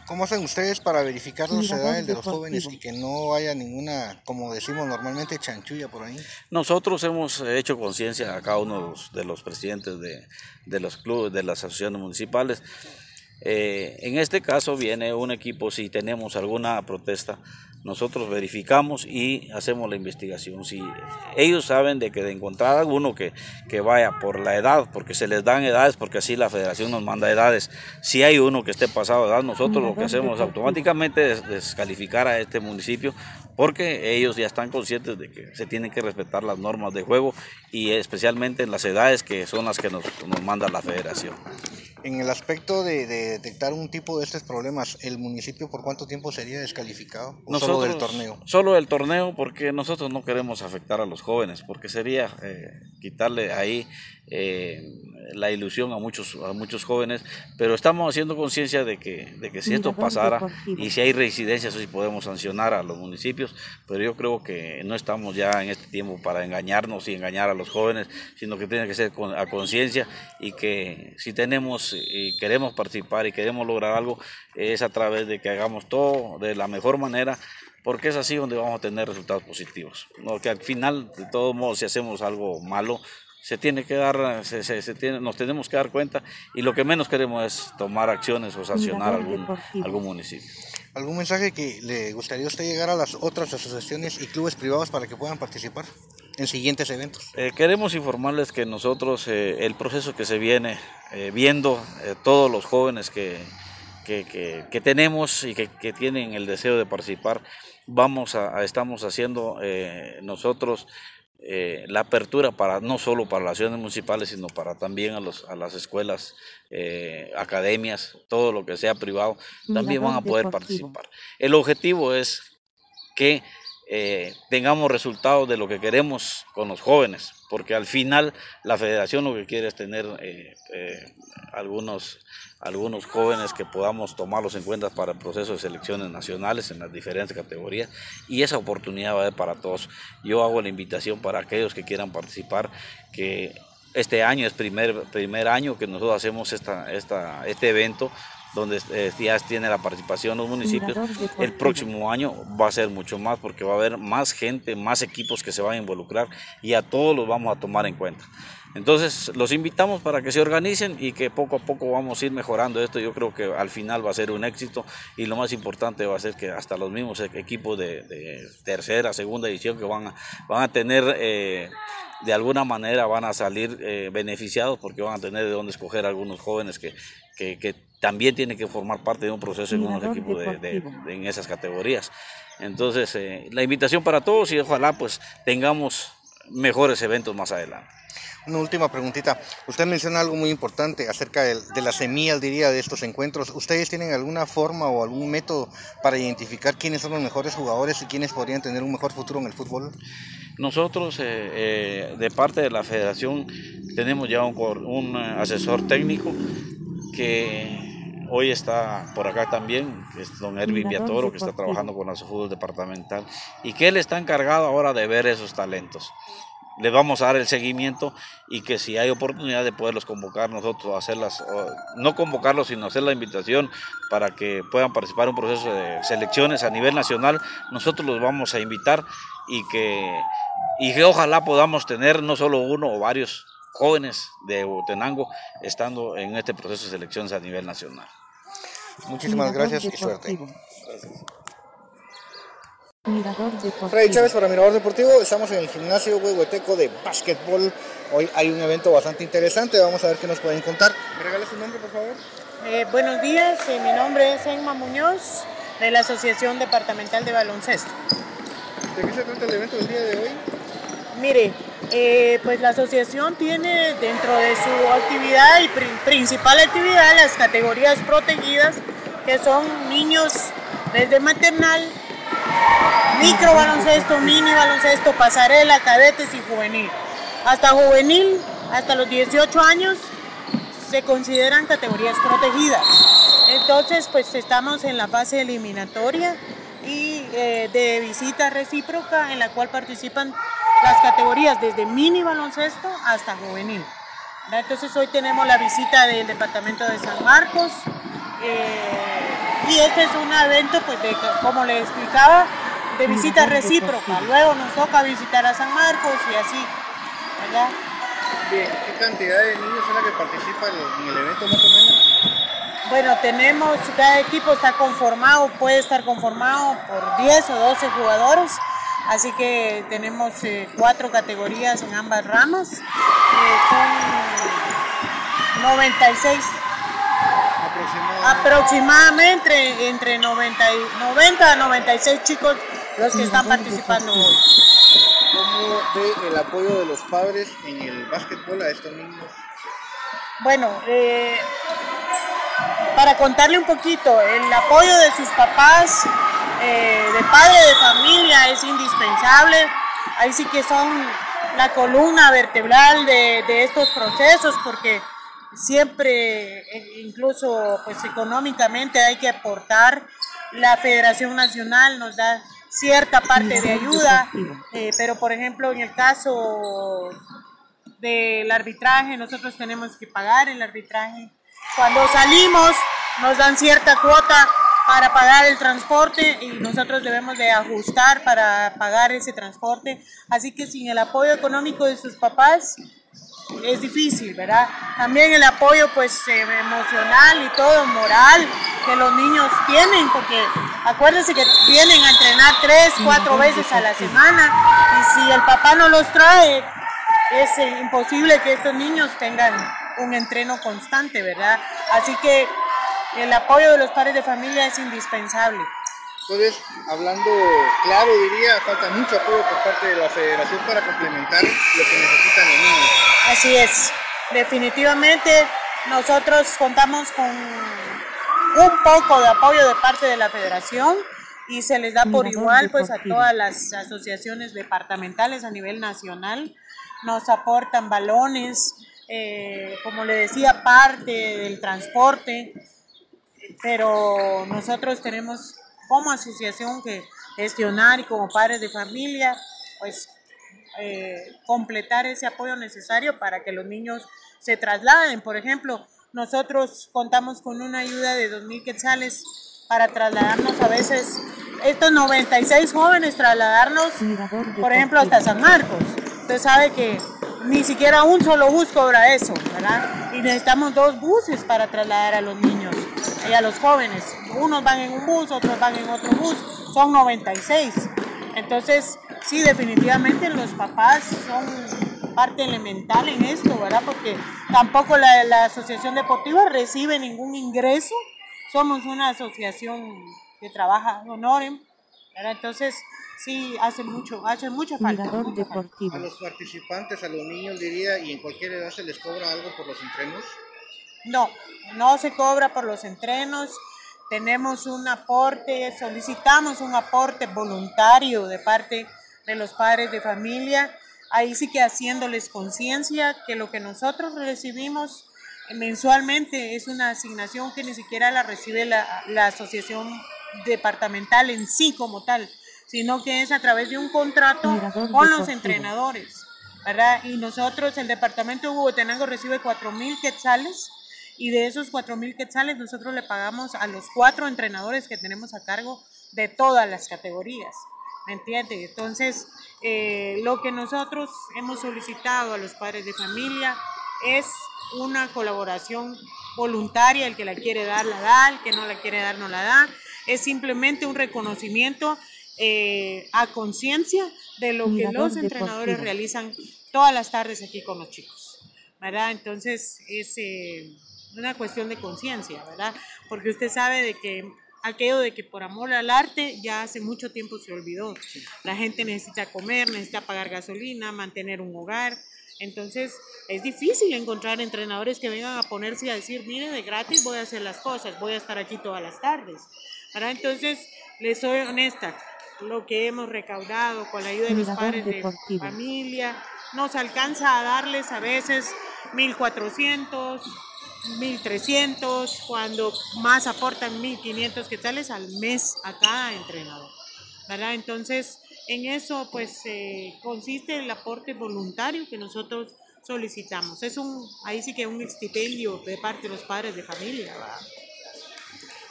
¿Cómo hacen ustedes para verificar Mirador edades de los jóvenes y que no haya ninguna, como decimos normalmente, chanchulla por ahí? Nosotros hemos hecho conciencia a cada uno de los, de los presidentes de, de los clubes, de las asociaciones municipales. Eh, en este caso viene un equipo, si tenemos alguna protesta, nosotros verificamos y hacemos la investigación. Si ellos saben de que de encontrar alguno que, que vaya por la edad, porque se les dan edades, porque así la federación nos manda edades, si hay uno que esté pasado de edad, nosotros lo que hacemos automáticamente es descalificar a este municipio porque ellos ya están conscientes de que se tienen que respetar las normas de juego y especialmente en las edades que son las que nos, nos manda la federación. En el aspecto de, de detectar un tipo de estos problemas, ¿el municipio por cuánto tiempo sería descalificado? ¿O solo del torneo? Solo del torneo, porque nosotros no queremos afectar a los jóvenes, porque sería eh, quitarle ahí eh, la ilusión a muchos, a muchos jóvenes, pero estamos haciendo conciencia de que, de que si esto pasara y si hay reincidencias, sí podemos sancionar a los municipios, pero yo creo que no estamos ya en este tiempo para engañarnos y engañar a los jóvenes, sino que tiene que ser a conciencia y que si tenemos y queremos participar y queremos lograr algo es a través de que hagamos todo de la mejor manera porque es así donde vamos a tener resultados positivos. Porque al final, de todos modos, si hacemos algo malo, se tiene que dar, se, se- se tiene, nos tenemos que dar cuenta y lo que menos queremos es tomar acciones o sancionar algún, algún municipio. ¿Algún mensaje que le gustaría a usted llegar a las otras asociaciones y clubes privados para que puedan participar en siguientes eventos? Eh, queremos informarles que nosotros, eh, el proceso que se viene eh, viendo, eh, todos los jóvenes que, que, que- que tenemos y que, que tienen el deseo de participar, vamos a, a- estamos haciendo eh, nosotros eh, la apertura para no solo para las ciudades municipales, sino para también a, los, a las escuelas, eh, academias, todo lo que sea privado, también van a poder participar. El objetivo es que eh, tengamos resultados de lo que queremos con los jóvenes, porque al final la federación lo que quiere es tener eh, eh, algunos, algunos jóvenes que podamos tomarlos en cuenta para el proceso de selecciones nacionales en las diferentes categorías y esa oportunidad va a ser para todos. Yo hago la invitación para aquellos que quieran participar, que este año es primer, primer año que nosotros hacemos esta, esta, este evento donde eh, ya tiene la participación los municipios. El próximo año va a ser mucho más porque va a haber más gente, más equipos que se van a involucrar y a todos los vamos a tomar en cuenta. Entonces los invitamos para que se organicen y que poco a poco vamos a ir mejorando esto. Yo creo que al final va a ser un éxito y lo más importante va a ser que hasta los mismos e- equipos de, de tercera, segunda edición que van a, van a tener, eh, de alguna manera van a salir eh, beneficiados porque van a tener de dónde escoger algunos jóvenes que, que, que también tienen que formar parte de un proceso en unos equipos de- de- de- en esas categorías. Entonces, eh, la invitación para todos y ojalá pues tengamos mejores eventos más adelante. Una última preguntita. Usted menciona algo muy importante acerca del- de, las semillas, diría, de estos encuentros. ¿Ustedes tienen alguna forma o algún método para identificar quiénes son los mejores jugadores y quiénes podrían tener un mejor futuro en el fútbol? Nosotros, eh, eh, de parte de la federación, tenemos ya un, asesor técnico que hoy está por acá también, que es don Erwin Viatoro, que está trabajando con la fútbol departamental, y que él está encargado ahora de ver esos talentos. Les vamos a dar el seguimiento y que si hay oportunidad de poderlos convocar nosotros, hacerlas, no convocarlos, sino hacer la invitación para que puedan participar en un proceso de selecciones a nivel nacional, nosotros los vamos a invitar y que, y que ojalá podamos tener no solo uno o varios jóvenes de Huehuetenango estando en este proceso de selecciones a nivel nacional. Muchísimas gracias y suerte. Mirador deportivo. Freddy Chávez para Mirador Deportivo, estamos en el gimnasio huehueteco de básquetbol. Hoy hay un evento bastante interesante, vamos a ver qué nos pueden contar. ¿Me regala su nombre, por favor? Eh, buenos días, eh, mi nombre es Emma Muñoz de la Asociación Departamental de Baloncesto. ¿De qué se trata el evento del día de hoy? Mire, eh, pues la asociación tiene dentro de su actividad y pri- principal actividad las categorías protegidas que son niños desde maternal, micro baloncesto, mini baloncesto, pasarela, cadetes y juvenil. Hasta juvenil, hasta los 18 años, se consideran categorías protegidas. Entonces, pues estamos en la fase eliminatoria y eh, de visita recíproca en la cual participan las categorías desde mini baloncesto hasta juvenil. ¿verdad? Entonces hoy tenemos la visita del departamento de San Marcos eh, y este es un evento, pues de, como les explicaba, de visita recíproca. Luego nos toca visitar a San Marcos y así, ¿verdad? Bien, ¿qué cantidad de niños es la que participa en el evento más o menos? Bueno, tenemos, cada equipo está conformado, puede estar conformado por 10 o 12 jugadores, así que tenemos eh, cuatro categorías en ambas ramas. Eh, son 96 aproximadamente entre 90, y- 90 a 96 chicos los que están participando hoy. ¿Cómo ve el apoyo de los padres en el básquetbol a estos niños? Bueno, eh, para contarle un poquito, el apoyo de sus papás, eh, de padre de familia es indispensable. Ahí sí que son la columna vertebral de, estos procesos porque siempre, eh, incluso pues económicamente hay que aportar. La Federación Nacional nos da cierta parte de ayuda, eh, pero por ejemplo en el caso del arbitraje, nosotros tenemos que pagar el arbitraje cuando salimos nos dan cierta cuota para pagar el transporte y nosotros debemos de ajustar para pagar ese transporte. Así que sin el apoyo económico de sus papás es difícil, ¿verdad? También el apoyo pues eh, emocional y todo, moral que los niños tienen, porque acuérdense que vienen a entrenar tres, cuatro veces a la semana y si el papá no los trae, es eh, imposible que estos niños tengan un entreno constante, ¿verdad? Así que el apoyo de los padres de familia es indispensable. Entonces, hablando claro, diría, falta mucho apoyo por parte de la federación para complementar lo que necesitan los niños. Así es, definitivamente nosotros contamos con un poco de apoyo de parte de la federación y se les da por igual pues a todas las asociaciones departamentales a nivel nacional. Nos aportan balones, eh, como le decía, parte del transporte, pero nosotros tenemos como asociación que gestionar y como padres de familia, pues eh, completar ese apoyo necesario para que los niños se trasladen. Por ejemplo, nosotros contamos con una ayuda de 2.000 quetzales para trasladarnos a veces, estos 96 jóvenes, trasladarnos, por ejemplo, hasta San Marcos. Usted sabe que ni siquiera un solo bus cobra eso, ¿verdad? Y necesitamos dos buses para trasladar a los niños y a los jóvenes. Unos van en un bus, otros van en otro bus, son 96. Entonces, sí, definitivamente los papás son parte elemental en esto, ¿verdad? Porque tampoco la, la asociación deportiva recibe ningún ingreso. Somos una asociación que trabaja honorem, ¿verdad? Entonces, sí, hace mucho, hace mucha falta. falta. A los participantes, a los niños diría, y en cualquier edad se les cobra algo por los entrenos. No, no se cobra por los entrenos. Tenemos un aporte, solicitamos un aporte voluntario de parte de los padres de familia. Ahí sí que haciéndoles conciencia que lo que nosotros recibimos mensualmente es una asignación que ni siquiera la recibe la, la asociación departamental en sí como tal, sino que es a través de un contrato con los entrenadores, ¿verdad? Y nosotros, el departamento de Hugotenango recibe 4 mil quetzales y de esos 4 mil quetzales nosotros le pagamos a los cuatro entrenadores que tenemos a cargo de todas las categorías. ¿Me entiende? Entonces, eh, lo que nosotros hemos solicitado a los padres de familia es una colaboración voluntaria, el que la quiere dar la da, el que no la quiere dar no la da, es simplemente un reconocimiento eh, a conciencia de lo que los entrenadores realizan todas las tardes aquí con los chicos, ¿verdad? Entonces es eh, una cuestión de conciencia, ¿verdad? Porque usted sabe de que aquello de que por amor al arte ya hace mucho tiempo se olvidó. La gente necesita comer, necesita pagar gasolina, mantener un hogar. Entonces es difícil encontrar entrenadores que vengan a ponerse a decir, mire, de gratis voy a hacer las cosas, voy a estar aquí todas las tardes. ¿Verdad? Entonces, les soy honesta, lo que hemos recaudado con la ayuda de los padres de familia nos alcanza a darles a veces 1.400, 1.300, cuando más aportan 1.500 quetzales al mes a cada entrenador. ¿verdad? Entonces, en eso pues eh, consiste el aporte voluntario que nosotros solicitamos. Es un, ahí sí que un estipendio de parte de los padres de familia. ¿verdad?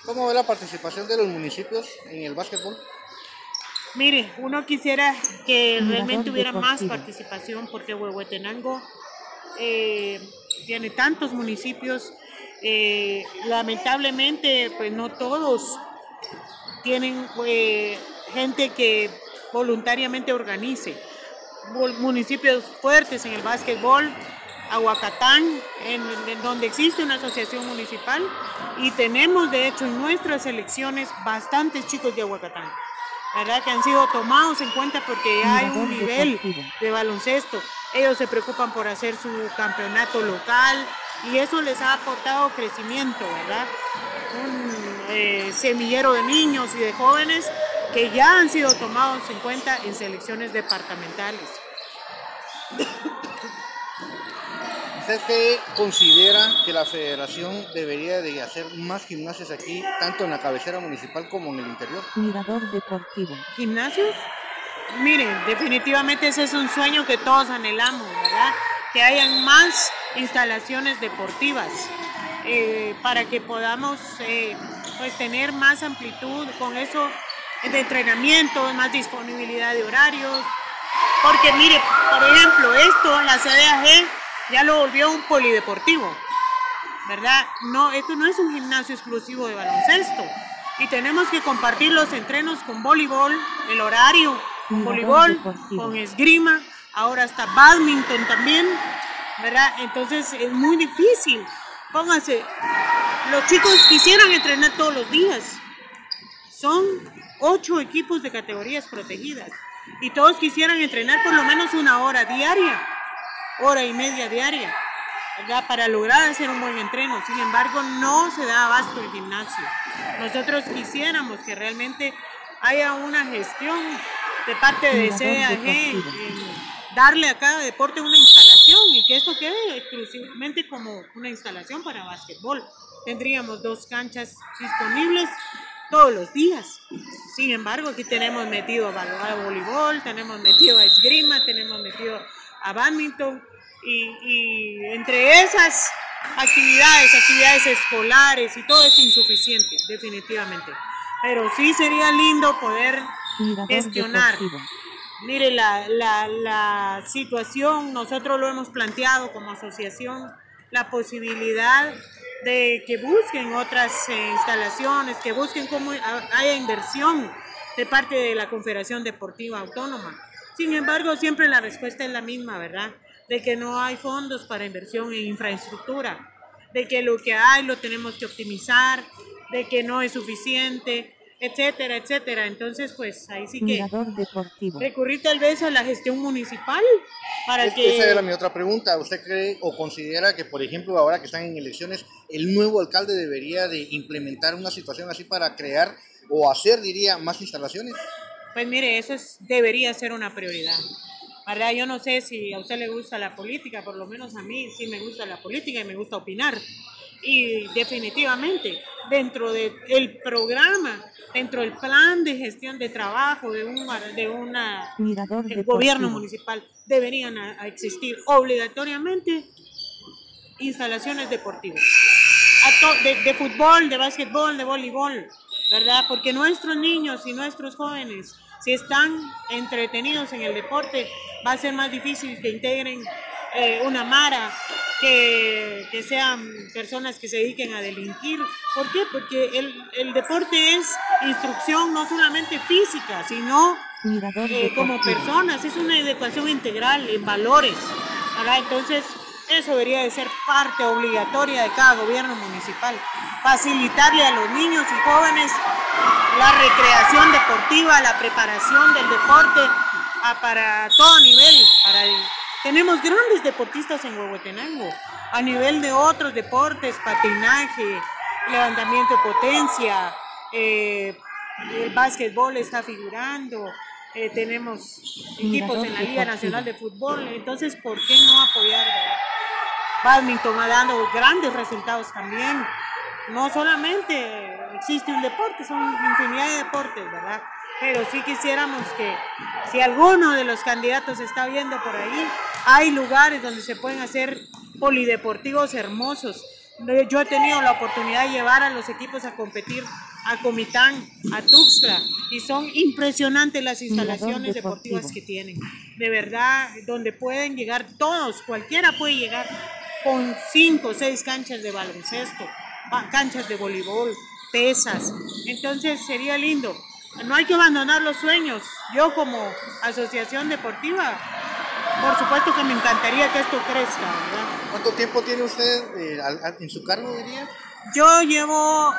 ¿Cómo ve la participación de los municipios en el básquetbol? Mire, uno quisiera que realmente hubiera más participación porque Huehuetenango eh, tiene tantos municipios. eh, lamentablemente, pues no todos tienen eh, gente que voluntariamente organice. Municipios fuertes en el básquetbol, Aguacatán, en, en donde existe una asociación municipal y tenemos de hecho en nuestras elecciones bastantes chicos de Aguacatán. ¿verdad? Que han sido tomados en cuenta porque ya hay un nivel de baloncesto. Ellos se preocupan por hacer su campeonato local y eso les ha aportado crecimiento, ¿verdad? Un eh, semillero de niños y de jóvenes que ya han sido tomados en cuenta en selecciones departamentales. ¿Usted qué considera que la federación debería de hacer más gimnasios aquí, tanto en la cabecera municipal como en el interior? Mirador deportivo. ¿Gimnasios? Miren, definitivamente ese es un sueño que todos anhelamos, ¿verdad? Que hayan más instalaciones deportivas. eh, para que podamos eh, pues tener más amplitud con eso de entrenamiento, más disponibilidad de horarios. Porque mire, por ejemplo, esto, la CDAG ya lo volvió un polideportivo, ¿verdad? No, esto no es un gimnasio exclusivo de baloncesto. Y tenemos que compartir los entrenos con voleibol, el horario, con voleibol, con esgrima, ahora está badminton también, ¿verdad? Entonces es muy difícil. Pónganse, los chicos quisieran entrenar todos los días. Son ocho equipos de categorías protegidas y todos quisieran entrenar por lo menos una hora diaria, hora y media diaria, ¿verdad? Para lograr hacer un buen entreno. Sin embargo, no se da abasto el gimnasio. Nosotros quisiéramos que realmente haya una gestión de parte de CAG en darle a cada deporte una instalación y que esto quede exclusivamente como una instalación para básquetbol. Tendríamos dos canchas disponibles todos los días. Sin embargo, aquí tenemos metido a, voleibol, tenemos metido a esgrima, tenemos metido a badminton y, y entre esas actividades, actividades escolares y todo es insuficiente, definitivamente. Pero sí sería lindo poder gestionar. Mire, la, la, la situación, nosotros lo hemos planteado como asociación, la posibilidad de que busquen otras eh, instalaciones, que busquen cómo ha- haya inversión de parte de la Confederación Deportiva Autónoma. Sin embargo, siempre la respuesta es la misma, ¿verdad? De que no hay fondos para inversión en infraestructura, de que lo que hay lo tenemos que optimizar, de que no es suficiente, etcétera, etcétera. Entonces, pues ahí sí que Mirador deportivo. recurrir tal vez a la gestión municipal para Es- que... Esa era mi otra pregunta. ¿Usted cree o considera que, por ejemplo, ahora que están en elecciones, el nuevo alcalde debería de implementar una situación así para crear o hacer, diría, más instalaciones? Pues mire, eso es, debería ser una prioridad. ¿Verdad? Yo no sé si a usted le gusta la política, por lo menos a mí sí me gusta la política y me gusta opinar. Y definitivamente, dentro del programa, dentro del plan de gestión de trabajo de, un, de una deportivo. gobierno municipal, deberían a- a existir obligatoriamente instalaciones deportivas. De, de fútbol, de básquetbol, de voleibol, ¿verdad? Porque nuestros niños y nuestros jóvenes, si están entretenidos en el deporte, va a ser más difícil que integren eh, una mara, que, que sean personas que se dediquen a delinquir. ¿Por qué? Porque el, el deporte es instrucción no solamente física, sino eh, como personas, es una educación integral en valores. ¿verdad? Entonces, eso debería de ser parte obligatoria de cada gobierno municipal. Facilitarle a los niños y jóvenes la recreación deportiva, la preparación del deporte para todo nivel. Tenemos grandes deportistas en Huehuetenango, a nivel de otros deportes, patinaje, levantamiento de potencia, eh, el básquetbol está figurando, eh, tenemos equipos en la Liga Nacional de Fútbol, entonces, ¿por qué no apoyar? Badminton va dando grandes resultados también. No solamente existe un deporte, son infinidad de deportes, ¿verdad? Pero sí quisiéramos que si alguno de los candidatos está viendo por ahí, hay lugares donde se pueden hacer polideportivos hermosos. Yo he tenido la oportunidad de llevar a los equipos a competir a Comitán, a Tuxtla, y son impresionantes las instalaciones deportivas que tienen. De verdad, donde pueden llegar todos, cualquiera puede llegar con cinco o seis canchas de baloncesto, canchas de voleibol, pesas. Entonces sería lindo. No hay que abandonar los sueños. Yo como asociación deportiva, por supuesto que me encantaría que esto crezca, ¿verdad? ¿Cuánto tiempo tiene usted eh, al- al- en su cargo, diría? Yo llevo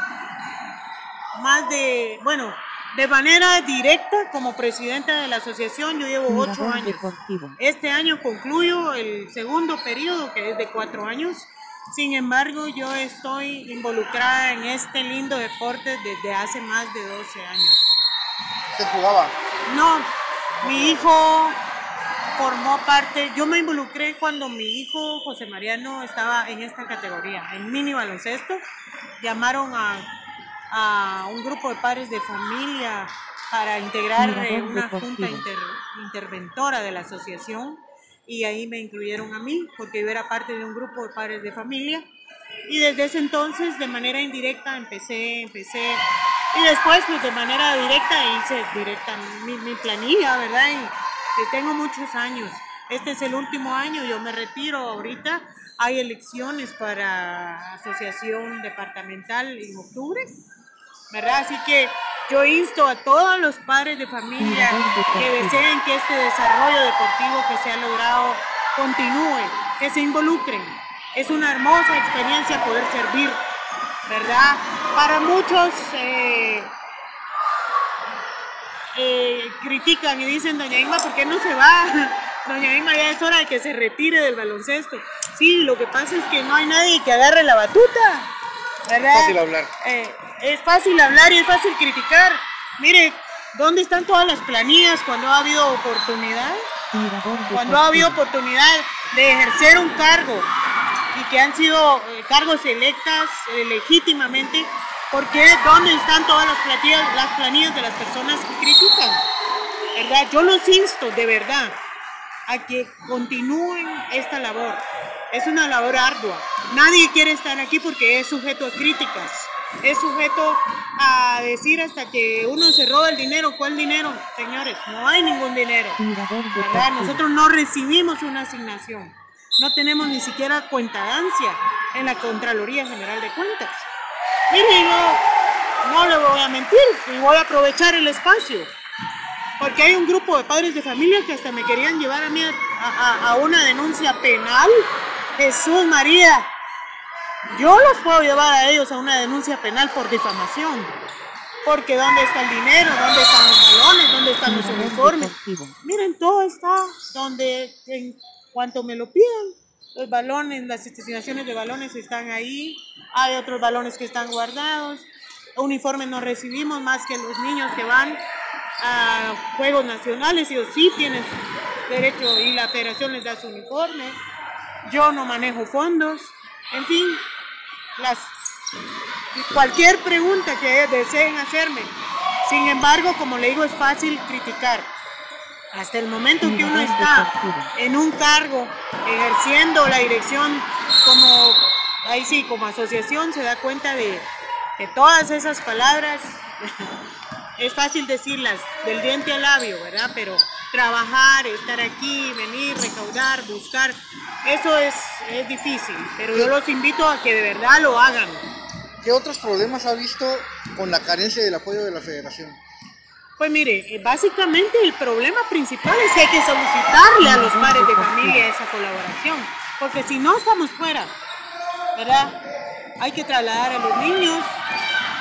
más de, bueno, de manera directa como presidenta de la asociación, yo llevo ocho años. deportivo. Este año concluyo el segundo periodo, que es de cuatro años. Sin embargo, yo estoy involucrada en este lindo deporte desde hace más de 12 años. ¿Usted jugaba? No, mi hijo formó parte, yo me involucré cuando mi hijo José Mariano estaba en esta categoría, en mini baloncesto. Llamaron a, a un grupo de padres de familia para integrar eh, una junta inter- interventora de la asociación y ahí me incluyeron a mí porque yo era parte de un grupo de padres de familia Y desde ese entonces, de manera indirecta, empecé, empecé. Y después, pues de manera directa, hice directa mi, mi planilla, ¿verdad? Y que tengo muchos años. Este es el último año, yo me retiro ahorita. Hay elecciones para asociación departamental en octubre, ¿verdad? Así que yo insto a todos los padres de familia que deseen que este desarrollo deportivo que se ha logrado continúe, que se involucren. Es una hermosa experiencia poder servir, ¿verdad? Para muchos eh, eh, critican y dicen, doña Inma, ¿por qué no se va? Doña Inma, ya es hora de que se retire del baloncesto. Sí, lo que pasa es que no hay nadie que agarre la batuta, ¿verdad? Fácil hablar. Eh, es fácil hablar y es fácil criticar. Mire, ¿dónde están todas las planillas cuando ha habido oportunidad? Cuando ha habido oportunidad de ejercer un cargo y que han sido eh, cargos electas eh, legítimamente, ¿por qué? ¿Dónde están todas las planillas, las planillas de las personas que critican? ¿Verdad? Yo los insto, de verdad, a que continúen esta labor. Es una labor ardua. Nadie quiere estar aquí porque es sujeto a críticas. Es sujeto a decir hasta que uno se roba el dinero. ¿Cuál dinero? Señores, no hay ningún dinero. ¿verdad? Nosotros no recibimos una asignación. No tenemos ni siquiera cuentadancia en la Contraloría General de Cuentas. Mire, yo no le voy a mentir y voy a aprovechar el espacio. Porque hay un grupo de padres de familia que hasta me querían llevar a mí a, a- a una denuncia penal. Jesús María, yo los puedo llevar a ellos a una denuncia penal por difamación. Porque ¿dónde está el dinero? ¿Dónde están los balones? ¿Dónde están los uniformes? Miren, todo está donde en cuanto me lo pidan. Los balones, las asignaciones de balones están ahí. Hay otros balones que están guardados. Uniformes no recibimos más que los niños que van a Juegos Nacionales. Ellos sí tienen derecho y la federación les da su uniforme. Yo no manejo fondos. En fin, cualquier pregunta que deseen hacerme. Sin embargo, como le digo, es fácil criticar. Hasta el momento que uno está en un cargo, ejerciendo la dirección como, ahí sí, como asociación, se da cuenta de que todas esas palabras es fácil decirlas del diente al labio, ¿verdad? Pero trabajar, estar aquí, venir, recaudar, buscar, eso es, es difícil. Pero yo los invito a que de verdad lo hagan. ¿Qué otros problemas ha visto con la carencia del apoyo de la federación? Pues mire, eh, básicamente el problema principal es que hay que solicitarle a los padres de familia esa colaboración, porque si no estamos fuera, ¿verdad? Hay que trasladar a los niños,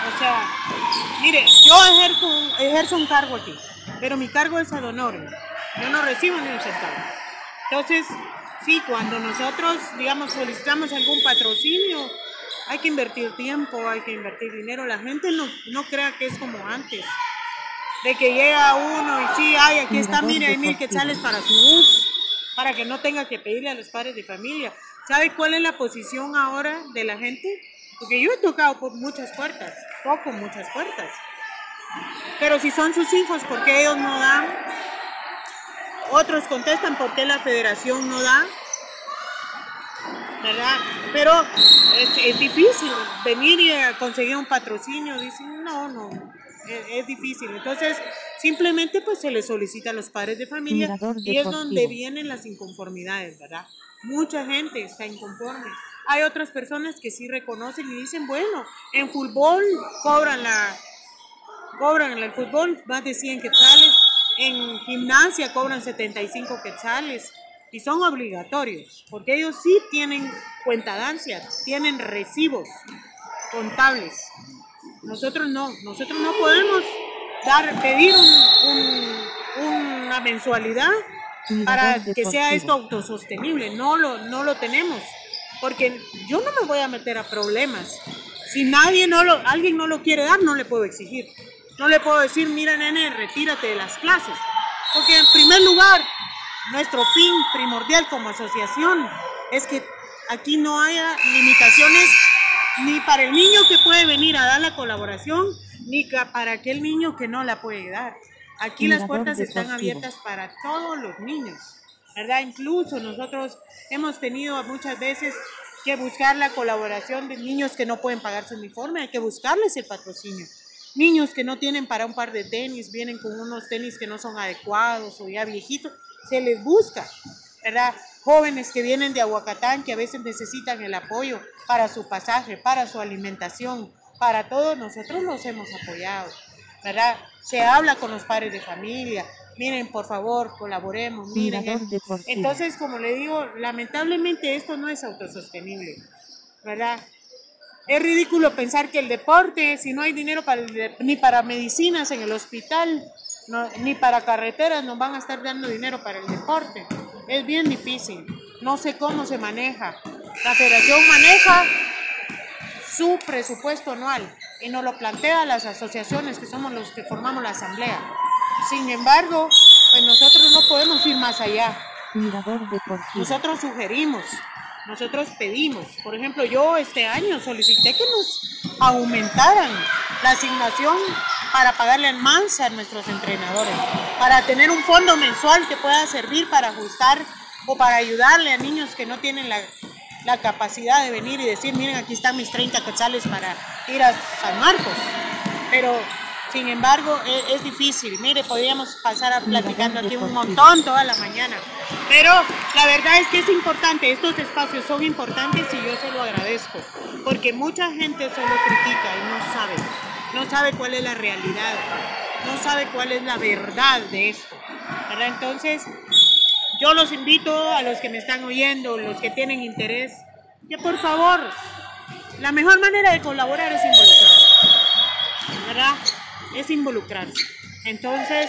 o sea, mire, yo ejerzo, un- ejerzo un cargo aquí, pero mi cargo es ad honorem, yo no recibo ni un centavo. Entonces, sí, cuando nosotros, digamos, solicitamos algún patrocinio, hay que invertir tiempo, hay que invertir dinero, la gente no, no crea que es como antes de que llega uno y sí, ay, aquí está, mire, hay mil quetzales para su bus, para que no tenga que pedirle a los padres de familia. ¿Sabe cuál es la posición ahora de la gente? Porque yo he tocado por muchas puertas, toco muchas puertas. Pero si son sus hijos, ¿por qué ellos no dan? Otros contestan, ¿por qué la federación no da? ¿Verdad? Pero es, es difícil venir y eh, conseguir un patrocinio. Dicen, no, no, es, es difícil. Entonces, simplemente pues se les solicita a los padres de familia y es donde vienen las inconformidades, ¿verdad? Mucha gente está inconforme. Hay otras personas que sí reconocen y dicen, bueno, en fútbol cobran la cobran el fútbol más de 100 quetzales, en gimnasia cobran 75 quetzales y son obligatorios, porque ellos sí tienen cuentadancia, tienen recibos contables. Nosotros no, nosotros no podemos dar, pedir un- un- una mensualidad para que sea esto autosostenible, no lo, no lo tenemos, porque yo no me voy a meter a problemas. Si nadie no lo, alguien no lo quiere dar, no le puedo exigir. No le puedo decir, mira nene, retírate de las clases. Porque en primer lugar, nuestro fin primordial como asociación es que aquí no haya limitaciones ni para el niño que puede venir a dar la colaboración, ni para aquel niño que no la puede dar. Aquí las puertas están abiertas para todos los niños, ¿verdad? Incluso nosotros hemos tenido muchas veces que buscar la colaboración de niños que no pueden pagar su uniforme, hay que buscarles el patrocinio. Niños que no tienen para un par de tenis, vienen con unos tenis que no son adecuados o ya viejitos, se les busca, ¿verdad? Jóvenes que vienen de Aguacatán que a veces necesitan el apoyo para su pasaje, para su alimentación, para todo, nosotros los hemos apoyado, ¿verdad? Se habla con los padres de familia, miren, por favor, colaboremos, miren. Entonces, como le digo, lamentablemente esto no es autosostenible, ¿verdad? Es ridículo pensar que el deporte, si no hay dinero para el ni para medicinas en el hospital, no- ni para carreteras, nos van a estar dando dinero para el deporte. Es bien difícil. No sé cómo se maneja. La federación maneja su presupuesto anual y nos lo plantea las asociaciones que somos los que formamos la asamblea. Sin embargo, pues nosotros no podemos ir más allá. Mirador deportivo. Nosotros sugerimos, nosotros pedimos. Por ejemplo, yo este año solicité que nos aumentaran la asignación para pagarle más a nuestros entrenadores, para tener un fondo mensual que pueda servir para ajustar o para ayudarle a niños que no tienen la, la capacidad de venir y decir, miren, aquí están mis 30 quetzales para ir a San Marcos. Pero, sin embargo, e- es, difícil. Mire, podríamos pasar a platicando aquí un montón toda la mañana. Pero la verdad es que es importante, estos espacios son importantes y yo se lo agradezco, porque mucha gente solo critica y no sabe, no sabe cuál es la realidad, no sabe cuál es la verdad de esto. ¿verdad? Entonces, yo los invito a los que me están oyendo, los que tienen interés, que por favor, la mejor manera de colaborar es involucrar, ¿verdad? Es involucrarse. Entonces,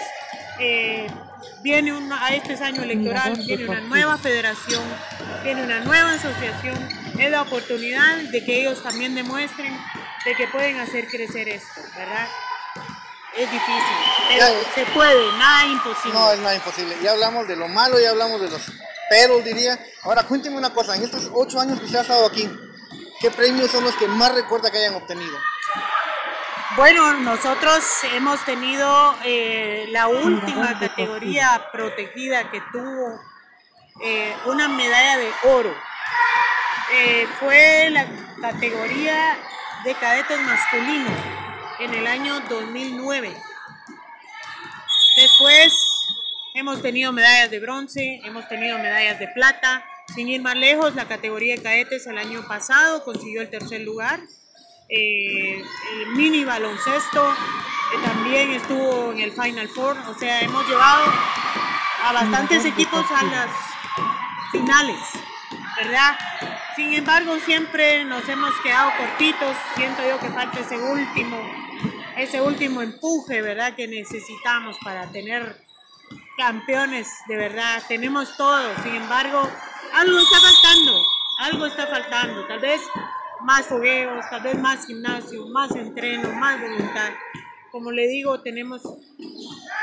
eh, viene una, a este año electoral, viene una nueva federación, viene una nueva asociación, es la oportunidad de que ellos también demuestren de que pueden hacer crecer esto, ¿verdad? Es difícil, pero se puede, nada imposible. No, es nada imposible. Ya hablamos de lo malo, ya hablamos de los peros, diría. Ahora, cuénteme una cosa. En estos ocho años que usted ha estado aquí, ¿qué premios son los que más recuerda que hayan obtenido? Bueno, nosotros hemos tenido eh, la última categoría protegida que tuvo eh, una medalla de oro. Eh, fue la categoría de cadetes masculino en el año 2009. Después hemos tenido medallas de bronce, hemos tenido medallas de plata. Sin ir más lejos, la categoría de cadetes el año pasado consiguió el tercer lugar. Eh, el mini baloncesto eh, también estuvo en el Final Four. O sea, hemos llevado a bastantes equipos a las finales, ¿verdad? Sin embargo, siempre nos hemos quedado cortitos. Siento yo que falta ese último, ese último empuje, ¿verdad? Que necesitamos para tener campeones, de verdad. Tenemos todo. Sin embargo, algo está faltando. Algo está faltando. Tal vez más fogueos, tal vez más gimnasio, más entreno, más voluntad. Como le digo, tenemos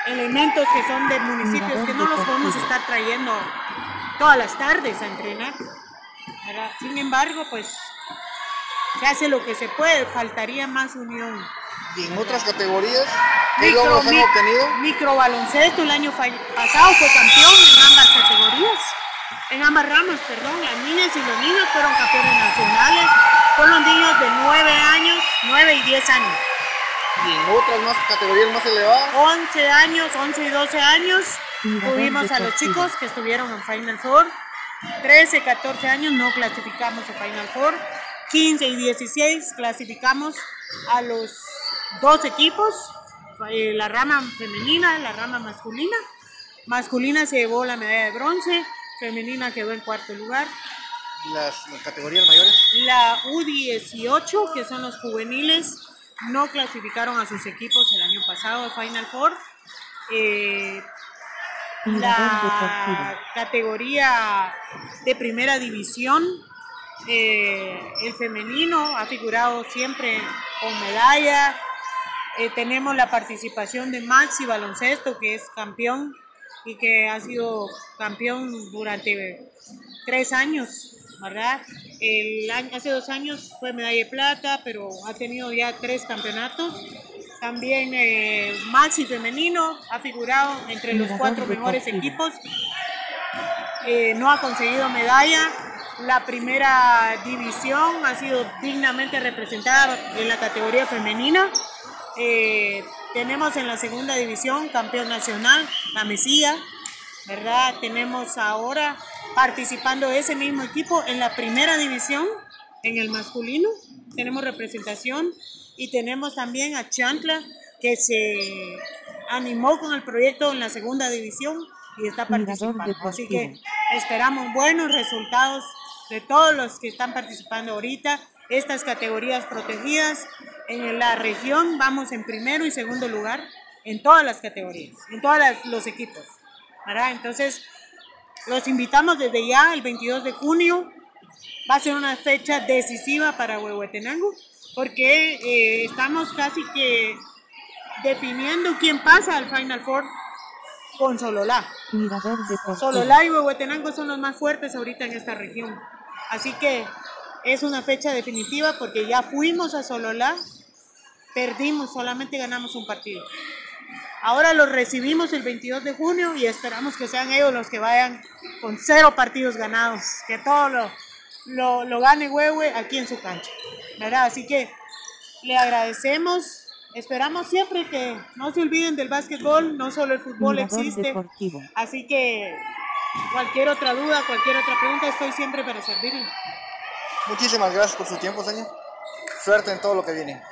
elementos que son de municipios que no los podemos estar trayendo todas las tardes a entrenar. ¿verdad? Sin embargo, pues se hace lo que se puede, faltaría más unión. ¿Y en otras categorías? ¿Qué logros han obtenido? Micro baloncesto el año pasado fue campeón en ambas categorías, en ambas ramas, perdón. Las niñas y los niños fueron campeones nacionales. Son los niños de 9 años, 9 y 10 años. ¿Y en otras más categorías más elevadas? 11 años, 11 y 12 años. Tuvimos a los chicos que estuvieron en Final Four. 13, 14 años no clasificamos a Final Four. 15 y 16 clasificamos a los dos equipos, eh, la rama femenina, la rama masculina. Masculina se llevó la medalla de bronce, femenina quedó en cuarto lugar. ¿Y las, las categorías mayores? La U18, que son los juveniles, no clasificaron a sus equipos el año pasado a Final Four. Eh, la categoría de primera división, eh, el femenino ha figurado siempre con medalla. Eh, tenemos la participación de Maxi Baloncesto, que es campeón y que ha sido campeón durante tres años, ¿verdad? El año, hace dos años fue medalla de plata, pero ha tenido ya tres campeonatos. También eh, Maxi Femenino ha figurado entre los cuatro mejores equipos. Eh, no ha conseguido medalla. La primera división ha sido dignamente representada en la categoría femenina. Eh, tenemos en la segunda división campeón nacional, la Mesía, ¿verdad? Tenemos ahora participando ese mismo equipo en la primera división, en el masculino. Tenemos representación y tenemos también a Chantla, que se animó con el proyecto en la segunda división y está participando. Así que esperamos buenos resultados de todos los que están participando ahorita. Estas categorías protegidas en la región vamos en primero y segundo lugar en todas las categorías, en todos los equipos. ¿verdad? Entonces, los invitamos desde ya, el 22 de junio. Va a ser una fecha decisiva para Huehuetenango, porque eh, estamos casi que definiendo quién pasa al Final Four con Sololá. Sololá y Huehuetenango son los más fuertes ahorita en esta región. Así que es una fecha definitiva porque ya fuimos a Sololá, perdimos, solamente ganamos un partido. Ahora los recibimos el 22 de junio y esperamos que sean ellos los que vayan con cero partidos ganados, que todo lo, lo, lo gane Huehue aquí en su cancha. ¿verdad? Así que le agradecemos. Esperamos siempre que no se olviden del básquetbol, no solo el fútbol Mirador existe. deportivo. Así que cualquier otra duda, cualquier otra pregunta, estoy siempre para servirle. Muchísimas gracias por su tiempo, señor. Suerte en todo lo que viene.